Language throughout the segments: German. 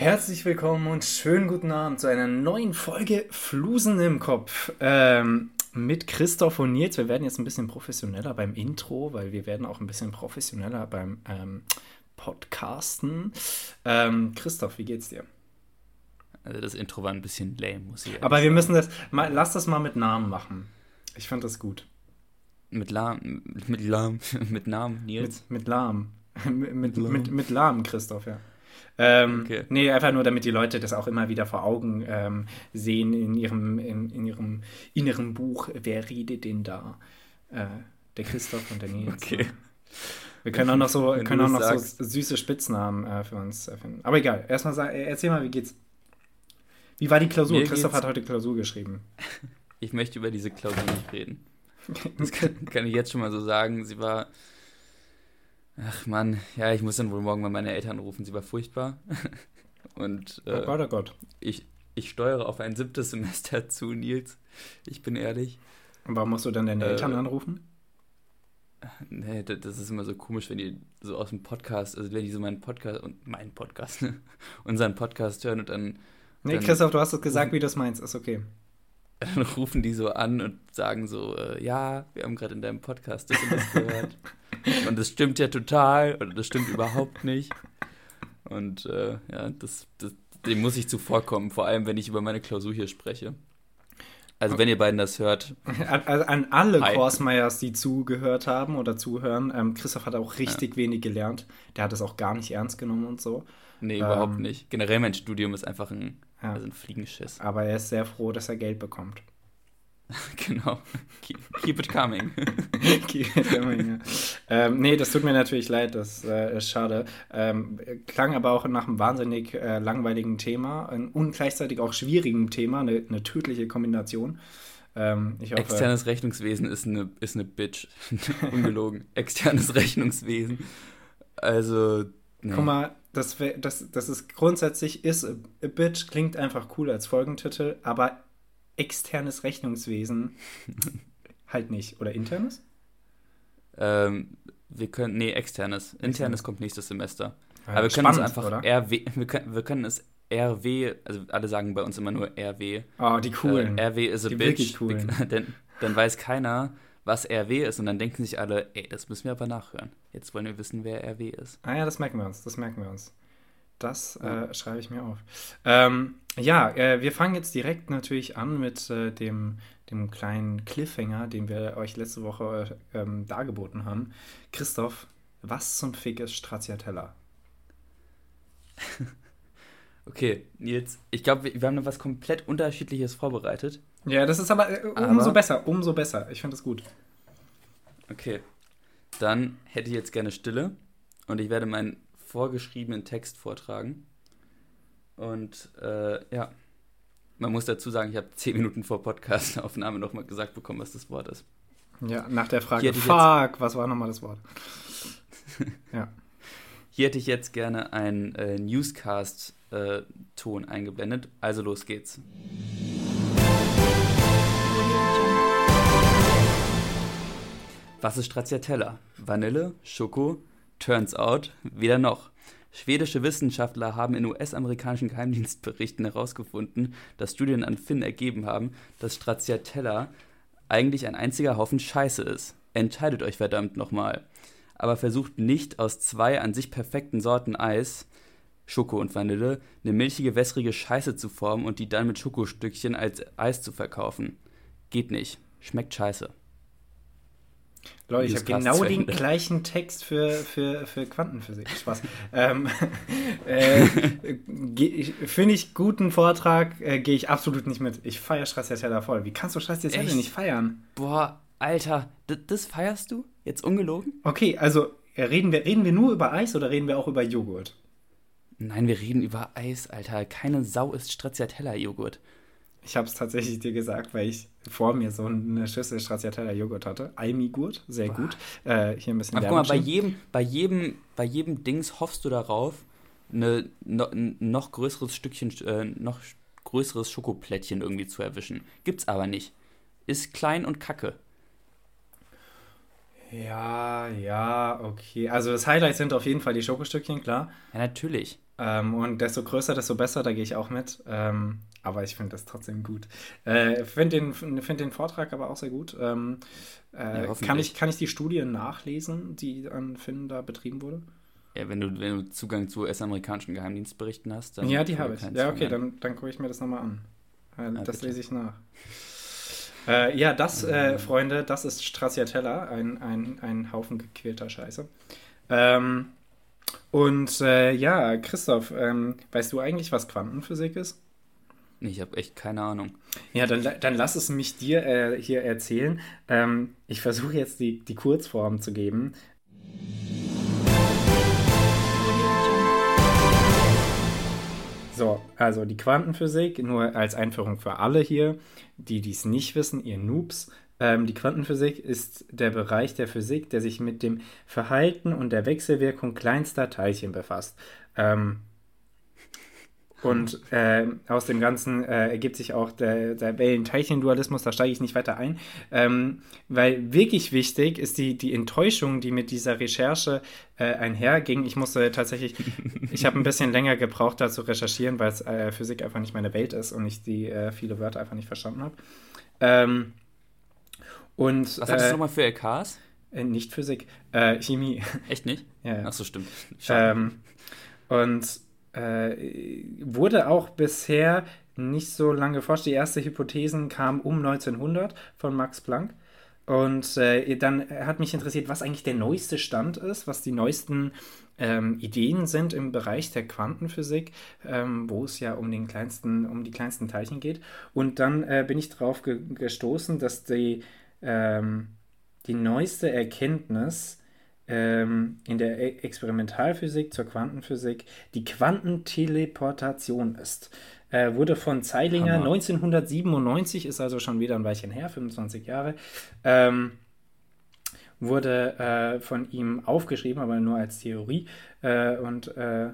Herzlich willkommen und schönen guten Abend zu einer neuen Folge Flusen im Kopf. Ähm, mit Christoph und Nils. Wir werden jetzt ein bisschen professioneller beim Intro, weil wir werden auch ein bisschen professioneller beim ähm, Podcasten. Ähm, Christoph, wie geht's dir? Also das Intro war ein bisschen lame, muss ich Aber wir müssen das, mal, lass das mal mit Namen machen. Ich fand das gut. Mit Lahm, mit Lahm, mit Namen, Nils? Mit, mit Lahm. mit, mit, mit, mit Lahm, Christoph, ja. Ähm, okay. Nee, einfach nur, damit die Leute das auch immer wieder vor Augen ähm, sehen in ihrem, in, in ihrem inneren Buch. Wer redet denn da? Äh, der Christoph und der Nils. Okay. Wir können auch noch so, können auch noch so süße Spitznamen äh, für uns finden. Aber egal, erstmal sag, erzähl mal, wie geht's? Wie war die Klausur? Mir Christoph hat heute Klausur geschrieben. Ich möchte über diese Klausur nicht reden. Das kann, kann, ich jetzt schon mal so sagen. Sie war. Ach Mann, ja, ich muss dann wohl morgen mal meine Eltern rufen. Sie war furchtbar. Und. Äh, oh Gott, oh Gott. Ich, ich steuere auf ein siebtes Semester zu, Nils. Ich bin ehrlich. Und warum musst du dann deine äh, Eltern anrufen? Nee, das ist immer so komisch, wenn die so aus dem Podcast, also wenn die so meinen Podcast und meinen Podcast, ne, unseren Podcast hören und dann. Nee, dann Christoph, du hast es gesagt, wie du es meinst, ist okay dann rufen die so an und sagen so, äh, ja, wir haben gerade in deinem Podcast das und das gehört. Und das stimmt ja total oder das stimmt überhaupt nicht. Und äh, ja, das, das, dem muss ich zuvorkommen, vor allem wenn ich über meine Klausur hier spreche. Also wenn ihr beiden das hört. An, an alle Korsmeyers, die zugehört haben oder zuhören, ähm, Christoph hat auch richtig ja. wenig gelernt. Der hat es auch gar nicht ernst genommen und so. Nee, ähm, überhaupt nicht. Generell mein Studium ist einfach ein ja. Also ein Fliegenschiss. Aber er ist sehr froh, dass er Geld bekommt. genau. Keep it coming. Keep it coming, ja. ähm, nee, das tut mir natürlich leid, das äh, ist schade. Ähm, klang aber auch nach einem wahnsinnig äh, langweiligen Thema und gleichzeitig auch schwierigen Thema, eine, eine tödliche Kombination. Ähm, hoffe, Externes Rechnungswesen ist eine, ist eine Bitch. Ungelogen. Externes Rechnungswesen. Also. Nee. Guck mal, das, das, das ist grundsätzlich ist a bitch klingt einfach cool als Folgentitel, aber externes Rechnungswesen halt nicht. Oder internes? Ähm, wir können, nee, externes. Internes kommt nächstes Semester. Ja, aber wir können es einfach oder? RW, wir können, wir können es RW, also alle sagen bei uns immer nur RW. Oh, die coolen. Äh, RW is a die bitch. Denn, dann weiß keiner, was RW ist und dann denken sich alle, ey, das müssen wir aber nachhören. Jetzt wollen wir wissen, wer RW ist. Ah ja, das merken wir uns, das merken wir uns. Das äh, schreibe ich mir auf. Ähm, ja, äh, wir fangen jetzt direkt natürlich an mit äh, dem, dem kleinen Cliffhanger, den wir euch letzte Woche ähm, dargeboten haben. Christoph, was zum Fick ist Stracciatella? okay, Nils, ich glaube, wir, wir haben noch was komplett Unterschiedliches vorbereitet. Ja, das ist aber, äh, umso aber, besser, umso besser. Ich finde das gut. Okay, dann hätte ich jetzt gerne Stille und ich werde meinen vorgeschriebenen Text vortragen. Und äh, ja, man muss dazu sagen, ich habe zehn Minuten vor Podcastaufnahme nochmal gesagt bekommen, was das Wort ist. Ja, nach der Frage, fuck, was war nochmal das Wort? ja. Hier hätte ich jetzt gerne einen äh, Newscast-Ton äh, eingeblendet. Also los geht's. Was ist Stracciatella? Vanille, Schoko, Turns out, weder noch. Schwedische Wissenschaftler haben in US-amerikanischen Geheimdienstberichten herausgefunden, dass Studien an Finn ergeben haben, dass Stracciatella eigentlich ein einziger Haufen Scheiße ist. Entscheidet euch verdammt nochmal. Aber versucht nicht aus zwei an sich perfekten Sorten Eis, Schoko und Vanille, eine milchige, wässrige Scheiße zu formen und die dann mit Schokostückchen als Eis zu verkaufen. Geht nicht. Schmeckt scheiße. Leute, ich habe genau den gleichen Text für, für, für Quantenphysik. Spaß. ähm, äh, Finde ich guten Vortrag, äh, gehe ich absolut nicht mit. Ich feiere Stracciatella voll. Wie kannst du Stracciatella nicht feiern? Boah, Alter, das feierst du? Jetzt ungelogen? Okay, also reden wir, reden wir nur über Eis oder reden wir auch über Joghurt? Nein, wir reden über Eis, Alter. Keine Sau isst Stracciatella-Joghurt. Ich habe es tatsächlich dir gesagt, weil ich vor mir so eine Schüssel Stracciatella Joghurt hatte. Almigurt, sehr Boah. gut. Äh, hier ein bisschen Aber guck mal, bei jedem, bei, jedem, bei jedem Dings hoffst du darauf, eine, no, ein noch größeres Stückchen, äh, noch größeres Schokoplättchen irgendwie zu erwischen. Gibt's aber nicht. Ist klein und kacke. Ja, ja, okay. Also das Highlight sind auf jeden Fall die Schokostückchen, klar. Ja, natürlich. Ähm, und desto größer, desto besser, da gehe ich auch mit. Ähm, aber ich finde das trotzdem gut. Äh, finde den, find den Vortrag aber auch sehr gut. Ähm, äh, ja, kann, ich, kann ich die Studien nachlesen, die an Finn da betrieben wurde? Ja, wenn du, wenn du Zugang zu US-amerikanischen Geheimdienstberichten hast, dann. Ja, die habe ich. Ja, okay, dann, dann gucke ich mir das nochmal an. Äh, das bitte. lese ich nach. Äh, ja, das, äh, Freunde, das ist Stracciatella, ein, ein, ein Haufen gequälter Scheiße. Ähm, und äh, ja, Christoph, ähm, weißt du eigentlich, was Quantenphysik ist? Ich habe echt keine Ahnung. Ja, dann, dann lass es mich dir äh, hier erzählen. Ähm, ich versuche jetzt die, die Kurzform zu geben. So, also die Quantenphysik, nur als Einführung für alle hier, die dies nicht wissen, ihr Noobs. Ähm, die Quantenphysik ist der Bereich der Physik, der sich mit dem Verhalten und der Wechselwirkung kleinster Teilchen befasst. Ähm, und äh, aus dem Ganzen äh, ergibt sich auch der, der Wellen-Teilchen-Dualismus, da steige ich nicht weiter ein. Ähm, weil wirklich wichtig ist die, die Enttäuschung, die mit dieser Recherche äh, einherging. Ich musste tatsächlich, ich habe ein bisschen länger gebraucht, da zu recherchieren, weil äh, Physik einfach nicht meine Welt ist und ich die äh, viele Wörter einfach nicht verstanden habe. Ähm, und, Was hattest du äh, nochmal für LKs? nicht Physik, Chemie. Echt nicht? ja. Ach so, stimmt. Ähm, und äh, wurde auch bisher nicht so lange geforscht. Die erste Hypothesen kam um 1900 von Max Planck. Und äh, dann hat mich interessiert, was eigentlich der neueste Stand ist, was die neuesten ähm, Ideen sind im Bereich der Quantenphysik, ähm, wo es ja um den kleinsten, um die kleinsten Teilchen geht. Und dann äh, bin ich darauf ge gestoßen, dass die, ähm, die neueste Erkenntnis ähm, in der e Experimentalphysik zur Quantenphysik die Quantenteleportation ist. Äh, wurde von Zeilinger Hammer. 1997, ist also schon wieder ein Weilchen her, 25 Jahre, ähm, wurde äh, von ihm aufgeschrieben, aber nur als Theorie. Äh, und äh,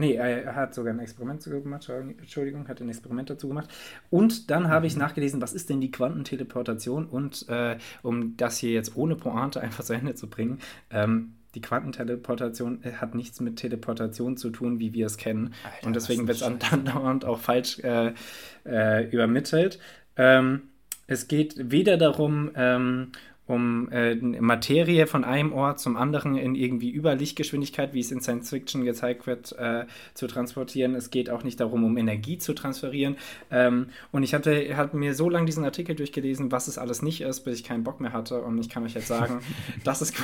Nee, er hat sogar ein Experiment dazu gemacht, Entschuldigung, hat ein Experiment dazu gemacht. Und dann habe ich mhm. nachgelesen, was ist denn die Quantenteleportation? Und äh, um das hier jetzt ohne Pointe einfach zu Ende zu bringen, ähm, die Quantenteleportation äh, hat nichts mit Teleportation zu tun, wie wir es kennen. Alter, und deswegen wird es andauernd auch falsch äh, äh, übermittelt. Ähm, es geht weder darum, ähm, um äh, Materie von einem Ort zum anderen in irgendwie Überlichtgeschwindigkeit, wie es in Science Fiction gezeigt wird, äh, zu transportieren. Es geht auch nicht darum, um Energie zu transferieren. Ähm, und ich hatte, hatte mir so lange diesen Artikel durchgelesen, was es alles nicht ist, bis ich keinen Bock mehr hatte. Und ich kann euch jetzt sagen, das, ist,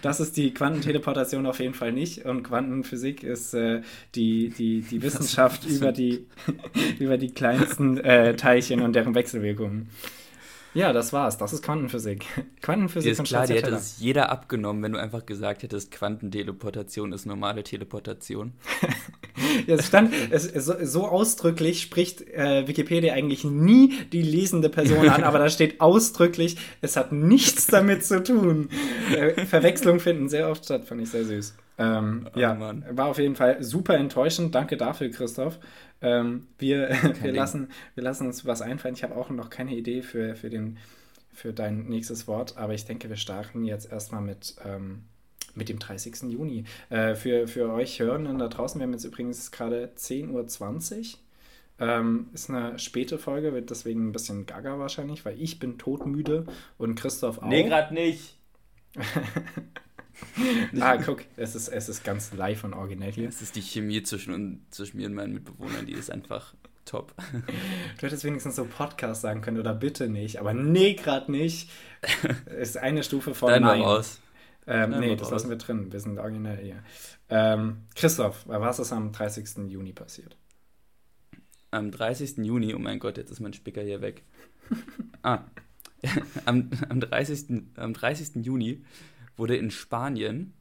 das ist die Quantenteleportation auf jeden Fall nicht. Und Quantenphysik ist äh, die, die, die Wissenschaft über die, über die kleinsten äh, Teilchen und deren Wechselwirkungen. Ja, das war's. Das ist Quantenphysik. Quantenphysik ist klar, die hätte es jeder abgenommen, wenn du einfach gesagt hättest, Quantenteleportation ist normale Teleportation. ja, es stand, es, so, so, ausdrücklich spricht äh, Wikipedia eigentlich nie die lesende Person an, aber da steht ausdrücklich, es hat nichts damit zu tun. Äh, Verwechslungen finden sehr oft statt, fand ich sehr süß. Ähm, oh, ja, Mann. war auf jeden Fall super enttäuschend. Danke dafür, Christoph. Ähm, wir, wir, lassen, wir lassen uns was einfallen. Ich habe auch noch keine Idee für, für, den, für dein nächstes Wort, aber ich denke, wir starten jetzt erstmal mit, ähm, mit dem 30. Juni. Äh, für, für euch Hörenden da draußen, wir haben jetzt übrigens gerade 10.20 Uhr. Ähm, ist eine späte Folge, wird deswegen ein bisschen gaga wahrscheinlich, weil ich bin todmüde und Christoph auch. Nee, gerade nicht. ah, guck, es ist, es ist ganz live und originell hier. Es ist die Chemie zwischen, zwischen mir und meinen Mitbewohnern, die ist einfach top. Du hättest wenigstens so Podcast sagen können oder bitte nicht, aber nee, gerade nicht. Ist eine Stufe von Dein Nein. Raus. Ähm, nee, das raus. lassen wir drin. Wir sind originell hier. Ähm, Christoph, was ist am 30. Juni passiert? Am 30. Juni, oh mein Gott, jetzt ist mein Spicker hier weg. ah, am, am, 30., am 30. Juni wurde in Spanien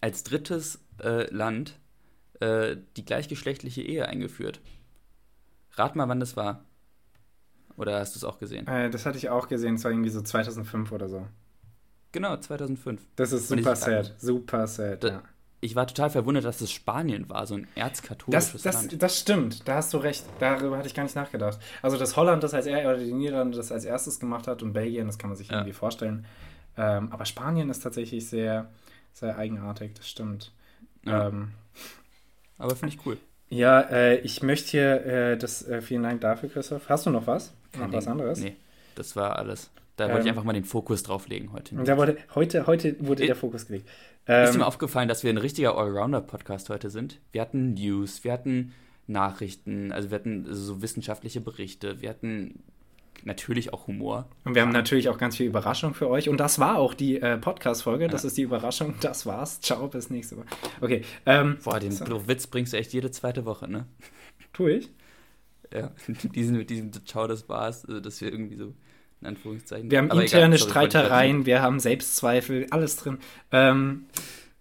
als drittes äh, Land äh, die gleichgeschlechtliche Ehe eingeführt. Rat mal, wann das war. Oder hast du es auch gesehen? Äh, das hatte ich auch gesehen. Es war irgendwie so 2005 oder so. Genau, 2005. Das ist super ich, sad. Super sad, da, ja. Ich war total verwundert, dass es Spanien war, so ein erzkatholisches das, das, Land. Das stimmt, da hast du recht. Darüber hatte ich gar nicht nachgedacht. Also, dass Holland das als er oder die Niederlande das als erstes gemacht hat und Belgien, das kann man sich ja. irgendwie vorstellen. Ähm, aber Spanien ist tatsächlich sehr, sehr eigenartig, das stimmt. Ja. Ähm, aber finde ich cool. Ja, äh, ich möchte hier äh, das, äh, vielen Dank dafür, Christoph. Hast du noch was? Noch was anderes? Nee, das war alles. Da wollte ich ähm, einfach mal den Fokus drauflegen heute. Da wurde, heute, heute wurde der Fokus gelegt. Ähm, ist dir aufgefallen, dass wir ein richtiger Allrounder-Podcast heute sind? Wir hatten News, wir hatten Nachrichten, also wir hatten so wissenschaftliche Berichte, wir hatten natürlich auch Humor. Und wir haben natürlich auch ganz viel Überraschung für euch. Und das war auch die äh, Podcast-Folge. Ja. Das ist die Überraschung. Das war's. Ciao, bis nächste Woche. Okay. Ähm, Boah, den so. Witz bringst du echt jede zweite Woche, ne? Tu ich? Ja, diesen mit diesem Ciao, das war's, also, dass wir irgendwie so in Anführungszeichen. Wir haben Aber interne egal, Streitereien, wir haben Selbstzweifel, alles drin. Ähm,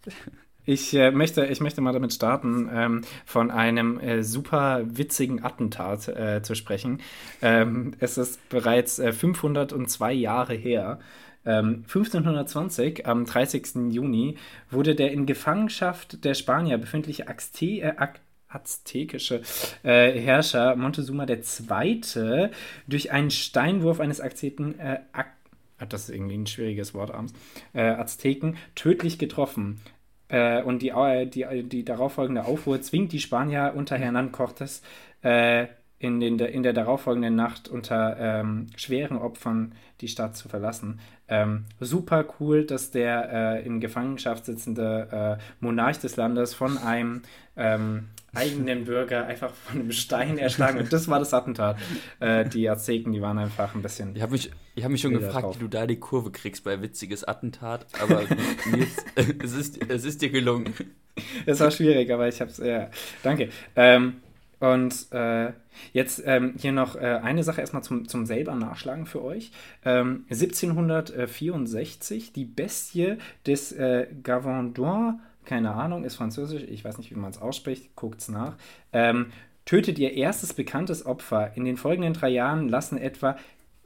ich, äh, möchte, ich möchte mal damit starten, ähm, von einem äh, super witzigen Attentat äh, zu sprechen. Ähm, es ist bereits 502 äh, Jahre her. 1520, ähm, am 30. Juni, wurde der in Gefangenschaft der Spanier befindliche Azte äh, aztekische äh, Herrscher Montezuma II. durch einen Steinwurf eines Azteken, äh, das ist irgendwie ein schwieriges Wort abends, äh, Azteken tödlich getroffen. Äh, und die, die, die darauffolgende Aufruhr zwingt die Spanier unter Hernán Cortés äh, in, den, in der darauffolgenden Nacht unter ähm, schweren Opfern die Stadt zu verlassen. Ähm, super cool, dass der äh, in Gefangenschaft sitzende äh, Monarch des Landes von einem ähm, eigenen Bürger einfach von einem Stein erschlagen. Und das war das Attentat. Äh, die Azteken, die waren einfach ein bisschen. Ich habe mich, hab mich schon gefragt, drauf. wie du da die Kurve kriegst bei witziges Attentat, aber jetzt, es, ist, es ist dir gelungen. Es war schwierig, aber ich habe es, ja. Danke. Ähm, und äh, jetzt ähm, hier noch äh, eine Sache erstmal zum, zum selber Nachschlagen für euch. Ähm, 1764, die Bestie des äh, Gavandouin keine Ahnung, ist französisch, ich weiß nicht, wie man es ausspricht, guckt es nach, ähm, tötet ihr erstes bekanntes Opfer. In den folgenden drei Jahren lassen etwa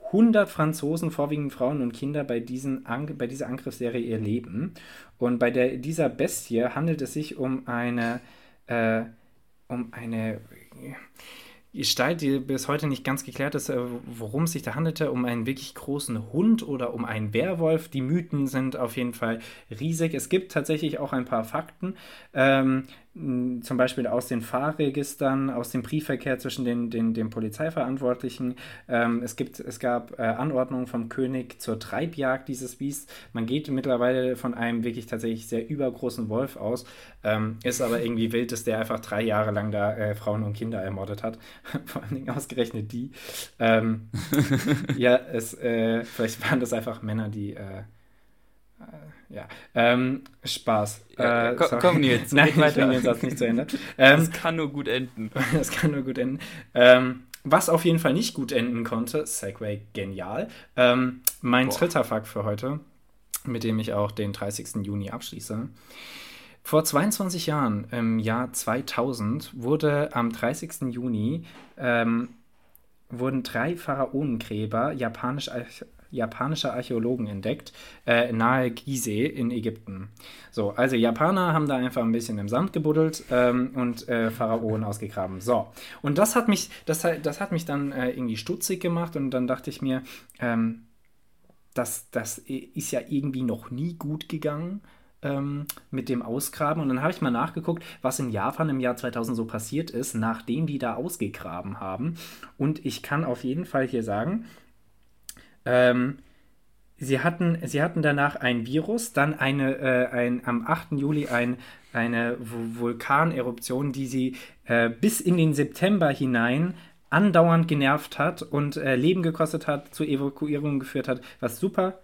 100 Franzosen, vorwiegend Frauen und Kinder, bei, diesen An bei dieser Angriffsserie ihr Leben. Und bei der, dieser Bestie handelt es sich um eine, äh, um eine Gestalt, die bis heute nicht ganz geklärt ist, äh, worum es sich da handelte, um einen wirklich großen Hund oder um einen Werwolf. Die Mythen sind auf jeden Fall riesig. Es gibt tatsächlich auch ein paar Fakten. Ähm, zum Beispiel aus den Fahrregistern, aus dem Briefverkehr zwischen den, den, den Polizeiverantwortlichen. Ähm, es, gibt, es gab äh, Anordnungen vom König zur Treibjagd dieses Biest. Man geht mittlerweile von einem wirklich tatsächlich sehr übergroßen Wolf aus. Ähm, ist aber irgendwie wild, dass der einfach drei Jahre lang da äh, Frauen und Kinder ermordet hat. Vor allen Dingen ausgerechnet die. Ähm, ja, es, äh, vielleicht waren das einfach Männer, die äh, ja, ähm, Spaß. Ja, äh, komm, komm Nils, nein, ich den Satz nicht zu Ende. Ähm, das kann nur gut enden. das kann nur gut enden. Ähm, was auf jeden Fall nicht gut enden konnte, Segway genial. Ähm, mein Boah. dritter Fakt für heute, mit dem ich auch den 30. Juni abschließe. Vor 22 Jahren, im Jahr 2000, wurde am 30. Juni ähm, wurden drei Pharaonengräber japanisch japanische Archäologen entdeckt, äh, nahe Gizeh in Ägypten. So, also Japaner haben da einfach ein bisschen im Sand gebuddelt ähm, und äh, Pharaonen ausgegraben. So, und das hat mich, das, das hat mich dann äh, irgendwie stutzig gemacht und dann dachte ich mir, ähm, das, das ist ja irgendwie noch nie gut gegangen. Ähm, mit dem Ausgraben. Und dann habe ich mal nachgeguckt, was in Japan im Jahr 2000 so passiert ist, nachdem die da ausgegraben haben. Und ich kann auf jeden Fall hier sagen, ähm, sie, hatten, sie hatten danach ein Virus, dann eine, äh, ein, am 8. Juli ein, eine Vulkaneruption, die sie äh, bis in den September hinein andauernd genervt hat und äh, Leben gekostet hat, zu Evakuierungen geführt hat, was super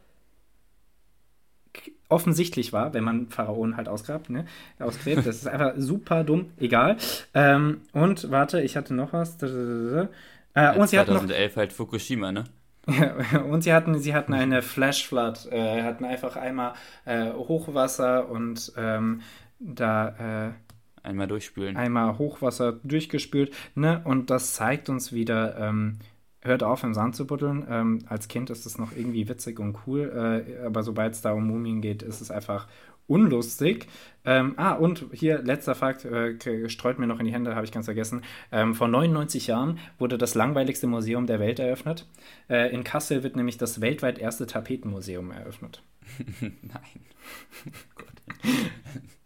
offensichtlich war, wenn man Pharaonen halt ausgrabt, ne? Ausgräbt. Das ist einfach super dumm, egal. Ähm, und warte, ich hatte noch was. Äh, und sie 2011 hatten noch, halt Fukushima, ne? und sie hatten, sie hatten eine Flash Flood, äh, hatten einfach einmal äh, Hochwasser und ähm, da äh, einmal durchspülen. Einmal Hochwasser durchgespült, ne? Und das zeigt uns wieder, ähm, hört auf, im Sand zu buddeln. Ähm, als Kind ist es noch irgendwie witzig und cool, äh, aber sobald es da um Mumien geht, ist es einfach unlustig. Ähm, ah, und hier letzter Fakt, äh, streut mir noch in die Hände, habe ich ganz vergessen. Ähm, vor 99 Jahren wurde das langweiligste Museum der Welt eröffnet. Äh, in Kassel wird nämlich das weltweit erste Tapetenmuseum eröffnet. Nein. oh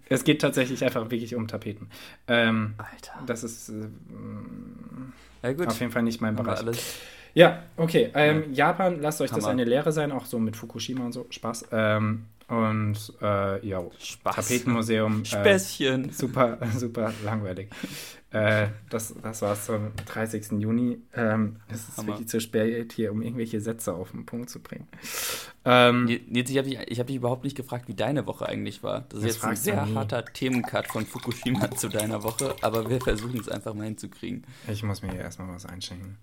es geht tatsächlich einfach wirklich um Tapeten. Ähm, Alter. Das ist äh, ja, auf jeden Fall nicht mein Bereich. Ja, okay. Ähm, ja. Japan, lasst euch Hammer. das eine Lehre sein, auch so mit Fukushima und so. Spaß. Ähm, und äh, ja, Spaß. Tapetenmuseum. Äh, Späßchen. Äh, super, super langweilig. äh, das, das war's zum 30. Juni. Ähm, es ist Hammer. wirklich zu spät hier, um irgendwelche Sätze auf den Punkt zu bringen. Ähm, Jetzt, ich habe dich, hab dich überhaupt nicht gefragt, wie deine Woche eigentlich war. Das ist jetzt ein sehr harter Themencut von Fukushima zu deiner Woche, aber wir versuchen es einfach mal hinzukriegen. Ich muss mir hier erstmal was einschenken.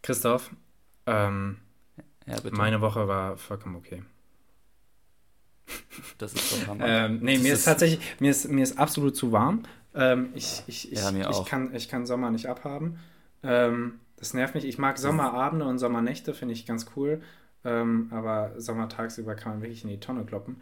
Christoph, ähm, ja, meine Woche war vollkommen okay. Das ist doch Hammer. ähm, nee, das mir ist, ist tatsächlich, mir ist, mir ist absolut zu warm. Ähm, ich, ich, ich, ja, mir ich, auch. Kann, ich kann Sommer nicht abhaben. Ähm, das nervt mich. Ich mag Sommerabende und Sommernächte, finde ich ganz cool. Ähm, aber sommertagsüber kann man wirklich in die Tonne kloppen.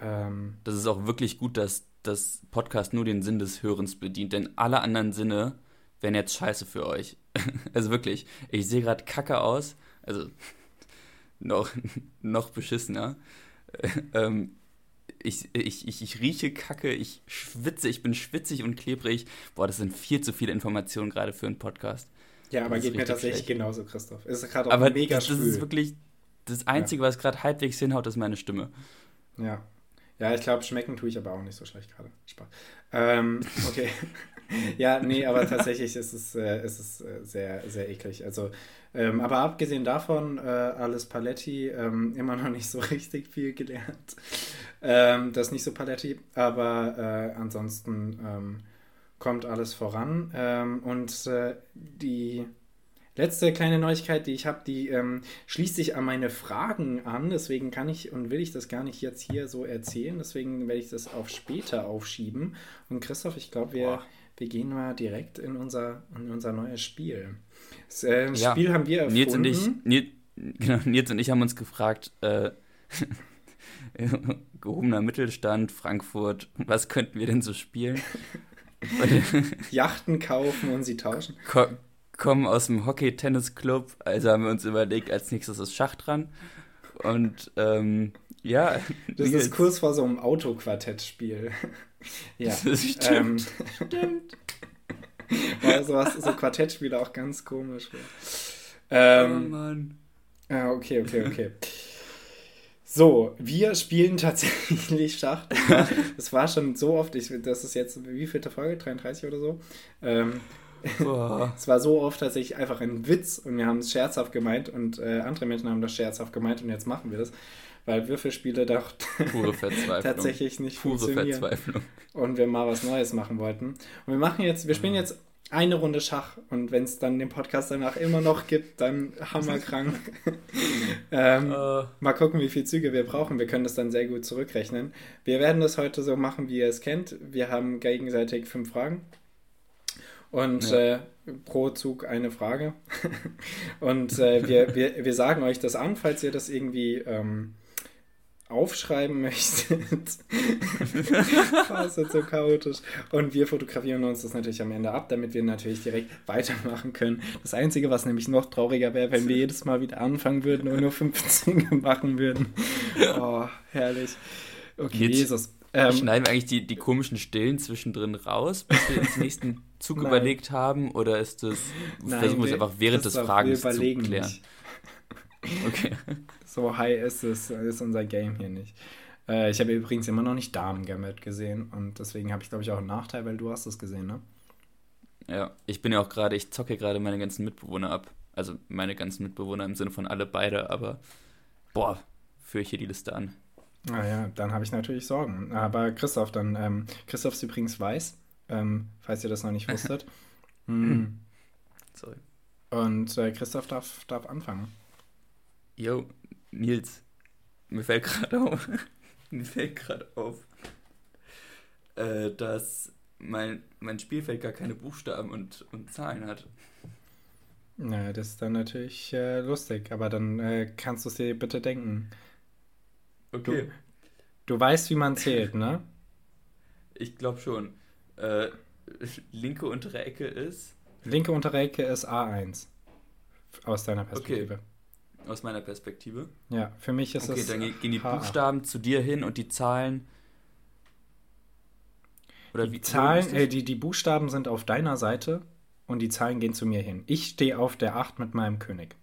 Ähm, das ist auch wirklich gut, dass das Podcast nur den Sinn des Hörens bedient, denn alle anderen Sinne wären jetzt scheiße für euch. also wirklich, ich sehe gerade kacke aus. Also noch, noch beschissener. ähm, ich, ich, ich, ich rieche Kacke, ich schwitze, ich bin schwitzig und klebrig. Boah, das sind viel zu viele Informationen gerade für einen Podcast. Ja, aber geht mir tatsächlich schlecht. genauso, Christoph. Es ist gerade auch aber mega das, das ist wirklich das Einzige, ja. was gerade halbwegs hinhaut, ist meine Stimme. Ja. Ja, ich glaube, schmecken tue ich aber auch nicht so schlecht gerade. Spaß. Ähm, okay. ja, nee, aber tatsächlich ist es, äh, ist es äh, sehr, sehr eklig. Also, ähm, aber abgesehen davon, äh, alles Paletti, ähm, immer noch nicht so richtig viel gelernt. Ähm, das ist nicht so Paletti, aber äh, ansonsten ähm, kommt alles voran. Ähm, und äh, die letzte kleine Neuigkeit, die ich habe, die ähm, schließt sich an meine Fragen an. Deswegen kann ich und will ich das gar nicht jetzt hier so erzählen. Deswegen werde ich das auf später aufschieben. Und Christoph, ich glaube, wir. Boah wir gehen mal direkt in unser, in unser neues Spiel. Das äh, ja. Spiel haben wir erfunden. Nils und ich, Nils, genau, Nils und ich haben uns gefragt, äh, gehobener Mittelstand, Frankfurt, was könnten wir denn so spielen? Yachten kaufen und sie tauschen. Ko kommen aus dem Hockey-Tennis-Club, also haben wir uns überlegt, als nächstes ist Schach dran. Und ähm, ja. Das ist kurz vor so einem Autoquartettspiel. Ja. Das stimmt. Ähm, stimmt. Weil sowas, so Quartettspiele auch ganz komisch. Ähm, oh Mann. Ja, okay, okay, okay. So, wir spielen tatsächlich Schach. Das war schon so oft, ich, das ist jetzt, wie vielte Folge? 33 oder so? Ähm, es war so oft tatsächlich einfach ein Witz und wir haben es scherzhaft gemeint und äh, andere Menschen haben das scherzhaft gemeint und jetzt machen wir das weil Würfelspiele doch tatsächlich nicht Pure funktionieren. Verzweiflung. Und wir mal was Neues machen wollten. Und wir machen jetzt, wir spielen jetzt eine Runde Schach und wenn es dann den Podcast danach immer noch gibt, dann hammerkrank. ähm, uh. Mal gucken, wie viele Züge wir brauchen. Wir können das dann sehr gut zurückrechnen. Wir werden das heute so machen, wie ihr es kennt. Wir haben gegenseitig fünf Fragen. Und ja. äh, pro Zug eine Frage. und äh, wir, wir, wir sagen euch das an, falls ihr das irgendwie ähm, aufschreiben möchtet. das ist so chaotisch. Und wir fotografieren uns das natürlich am Ende ab, damit wir natürlich direkt weitermachen können. Das Einzige, was nämlich noch trauriger wäre, wenn wir jedes Mal wieder anfangen würden und nur 15 machen würden. Oh, herrlich. Okay, Jetzt Jesus. Ähm, schneiden wir eigentlich die, die komischen Stillen zwischendrin raus, bis wir uns nächsten Zug Nein. überlegt haben? Oder ist das, Nein, versuchen wir es einfach während des Fragens zu klären? Nicht. Okay. So high ist es, ist unser Game hier nicht. Äh, ich habe übrigens immer noch nicht Damen Gambit gesehen und deswegen habe ich, glaube ich, auch einen Nachteil, weil du hast es gesehen, ne? Ja, ich bin ja auch gerade, ich zocke gerade meine ganzen Mitbewohner ab. Also meine ganzen Mitbewohner im Sinne von alle beide, aber boah, führe ich hier die Liste an. Naja, ah dann habe ich natürlich Sorgen. Aber Christoph, dann, ähm, Christoph ist übrigens weiß, ähm, falls ihr das noch nicht wusstet. mm. Sorry. Und äh, Christoph darf, darf anfangen. Jo, Nils, mir fällt gerade auf, mir fällt gerade auf, äh, dass mein, mein Spielfeld gar keine Buchstaben und, und Zahlen hat. Na, das ist dann natürlich äh, lustig, aber dann äh, kannst du es dir bitte denken. Okay. Du, du weißt, wie man zählt, ne? Ich glaube schon. Äh, linke untere Ecke ist. Linke untere Ecke ist A1. Aus deiner Perspektive. Okay. Aus meiner Perspektive. Ja, für mich ist okay, das. Okay, dann gehen die Buchstaben zu dir hin und die Zahlen. Oder die wie Zahlen, äh, die, die Buchstaben sind auf deiner Seite und die Zahlen gehen zu mir hin. Ich stehe auf der 8 mit meinem König.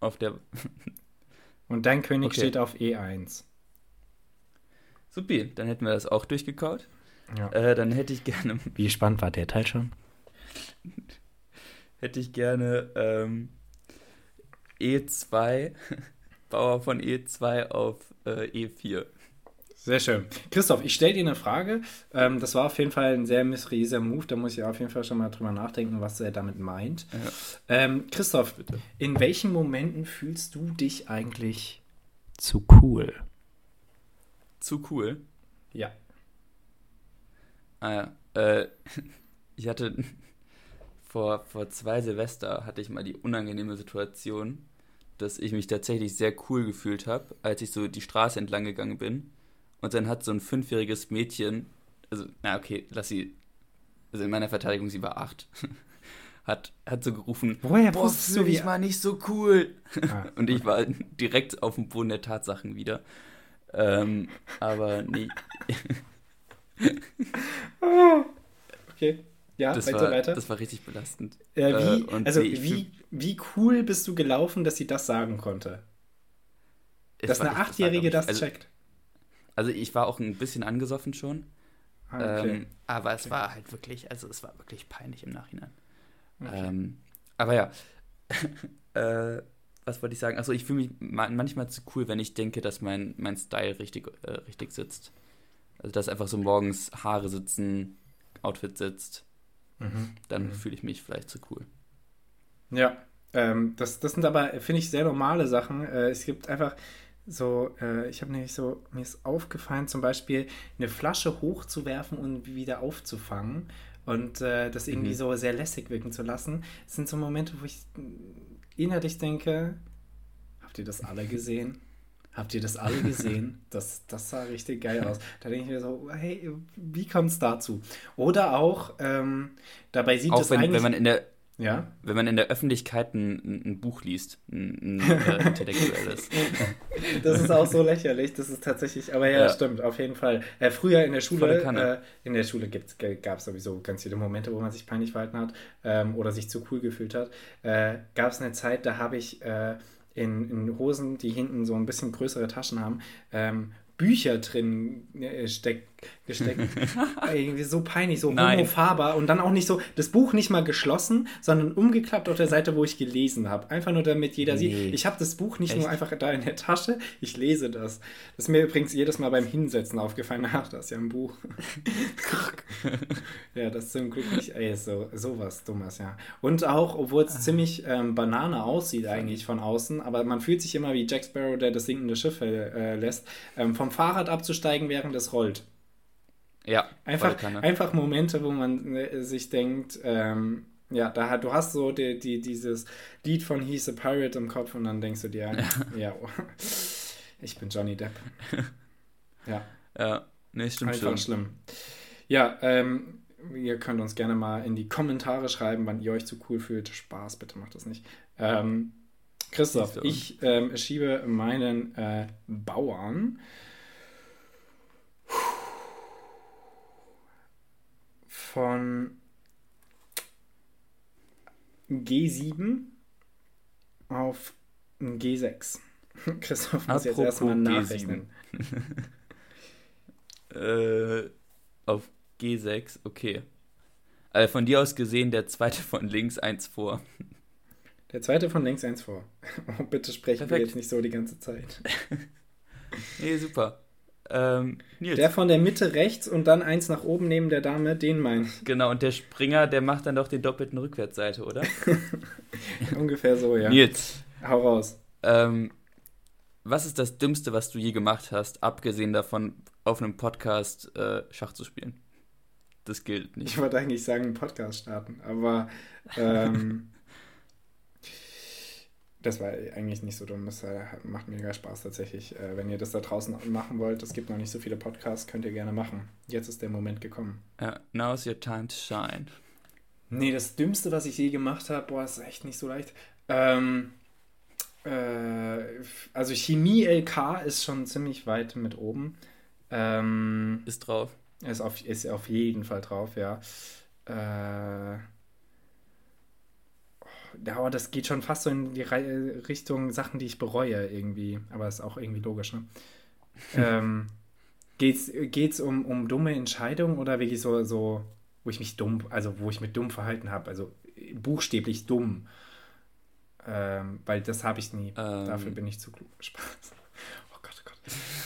Auf der. und dein König okay. steht auf E1. Supi, dann hätten wir das auch durchgekaut. Ja. Äh, dann hätte ich gerne. Wie spannend war der Teil schon? hätte ich gerne ähm, E2, Bauer von E2 auf äh, E4. Sehr schön. Christoph, ich stelle dir eine Frage. Ähm, das war auf jeden Fall ein sehr mysteriöser Move. Da muss ich auf jeden Fall schon mal drüber nachdenken, was er damit meint. Ja. Ähm, Christoph, Bitte. in welchen Momenten fühlst du dich eigentlich zu cool? Zu cool? Ja. Ah ja. Äh, ich hatte vor, vor zwei Silvester hatte ich mal die unangenehme Situation, dass ich mich tatsächlich sehr cool gefühlt habe, als ich so die Straße entlang gegangen bin. Und dann hat so ein fünfjähriges Mädchen, also, na okay, lass sie, also in meiner Verteidigung, sie war acht, hat, hat so gerufen, woher boah, fühl dich mal nicht so cool. Ah, und ich war direkt auf dem Boden der Tatsachen wieder. Ähm, aber nee. okay. Ja, das weiter, war, weiter. Das war richtig belastend. Äh, wie, äh, also wie, wie, wie cool bist du gelaufen, dass sie das sagen konnte? Dass eine Achtjährige das also, checkt. Also ich war auch ein bisschen angesoffen schon. Ah, okay. ähm, aber es okay. war halt wirklich, also es war wirklich peinlich im Nachhinein. Okay. Ähm, aber ja, äh, was wollte ich sagen? Also ich fühle mich manchmal zu cool, wenn ich denke, dass mein, mein Style richtig, äh, richtig sitzt. Also dass einfach so morgens Haare sitzen, Outfit sitzt. Mhm. Dann mhm. fühle ich mich vielleicht zu cool. Ja, ähm, das, das sind aber, finde ich, sehr normale Sachen. Äh, es gibt einfach so, äh, ich habe nämlich so, mir ist aufgefallen, zum Beispiel eine Flasche hochzuwerfen und wieder aufzufangen und äh, das irgendwie mhm. so sehr lässig wirken zu lassen. Das sind so Momente, wo ich innerlich denke, habt ihr das alle gesehen? Habt ihr das alle gesehen? Das, das sah richtig geil aus. Da denke ich mir so, hey, wie kommt es dazu? Oder auch, ähm, dabei sieht auch es wenn, eigentlich... Wenn man in der, ja? Wenn man in der Öffentlichkeit ein, ein Buch liest, ein, ein äh, intellektuelles. das ist auch so lächerlich, das ist tatsächlich, aber ja, ja. stimmt, auf jeden Fall. Äh, früher in der Schule, äh, in der Schule gab es sowieso ganz viele Momente, wo man sich peinlich verhalten hat ähm, oder sich zu cool gefühlt hat. Äh, gab es eine Zeit, da habe ich äh, in, in, Hosen, die hinten so ein bisschen größere Taschen haben, ähm, Bücher drin äh, steck, gesteckt. Irgendwie so peinlich, so homofaber und dann auch nicht so, das Buch nicht mal geschlossen, sondern umgeklappt auf der Seite, wo ich gelesen habe. Einfach nur damit jeder nee. sieht, ich habe das Buch nicht Echt? nur einfach da in der Tasche, ich lese das. Das ist mir übrigens jedes Mal beim Hinsetzen aufgefallen, ach, das ist ja ein Buch. ja, das ist zum Glück nicht, ey, so, sowas Dummes, ja. Und auch, obwohl es ah. ziemlich ähm, Banane aussieht eigentlich von außen, aber man fühlt sich immer wie Jack Sparrow, der das sinkende Schiff äh, lässt, ähm, vom Fahrrad abzusteigen, während es rollt. Ja, einfach, einfach Momente, wo man äh, sich denkt, ähm, ja, da du hast so die, die, dieses Lied von He's a Pirate im Kopf und dann denkst du dir, ja, ja ich bin Johnny Depp. Ja. Ja, nee, stimmt Einfach schon. schlimm. Ja, ähm, ihr könnt uns gerne mal in die Kommentare schreiben, wann ihr euch zu cool fühlt. Spaß, bitte macht das nicht. Ähm, Christoph, ich ähm, schiebe meinen äh, Bauern von G7 auf G6. Christoph muss Apropos jetzt erstmal nachrechnen. äh, auf G6, okay. Also von dir aus gesehen der zweite von links eins vor. Der zweite von links eins vor. Oh, bitte sprechen Perfekt. wir jetzt nicht so die ganze Zeit. nee, super. Ähm, der von der Mitte rechts und dann eins nach oben neben der Dame, den mein. Genau, und der Springer, der macht dann doch den doppelten Rückwärtsseite, oder? Ungefähr so, ja. Nils. Hau raus. Ähm, was ist das Dümmste, was du je gemacht hast, abgesehen davon, auf einem Podcast äh, Schach zu spielen? Das gilt nicht. Ich wollte eigentlich sagen, einen Podcast starten, aber ähm, das war eigentlich nicht so dumm. Das äh, macht mega Spaß tatsächlich. Äh, wenn ihr das da draußen machen wollt, es gibt noch nicht so viele Podcasts, könnt ihr gerne machen. Jetzt ist der Moment gekommen. Ja, now's your time to shine. Nee, das Dümmste, was ich je gemacht habe, boah, ist echt nicht so leicht. Ähm, Äh, also Chemie LK ist schon ziemlich weit mit oben. Ähm, ist drauf. Ist auf, ist auf jeden Fall drauf, ja. Äh, ja, das geht schon fast so in die Re Richtung Sachen, die ich bereue irgendwie. Aber ist auch irgendwie logisch, ne? ähm, geht's geht's um, um dumme Entscheidungen oder wirklich so, so, wo ich mich dumm, also wo ich mich dumm verhalten habe, also buchstäblich dumm. Ähm, weil das habe ich nie. Ähm. Dafür bin ich zu klug. Spaß. Oh Gott, oh Gott.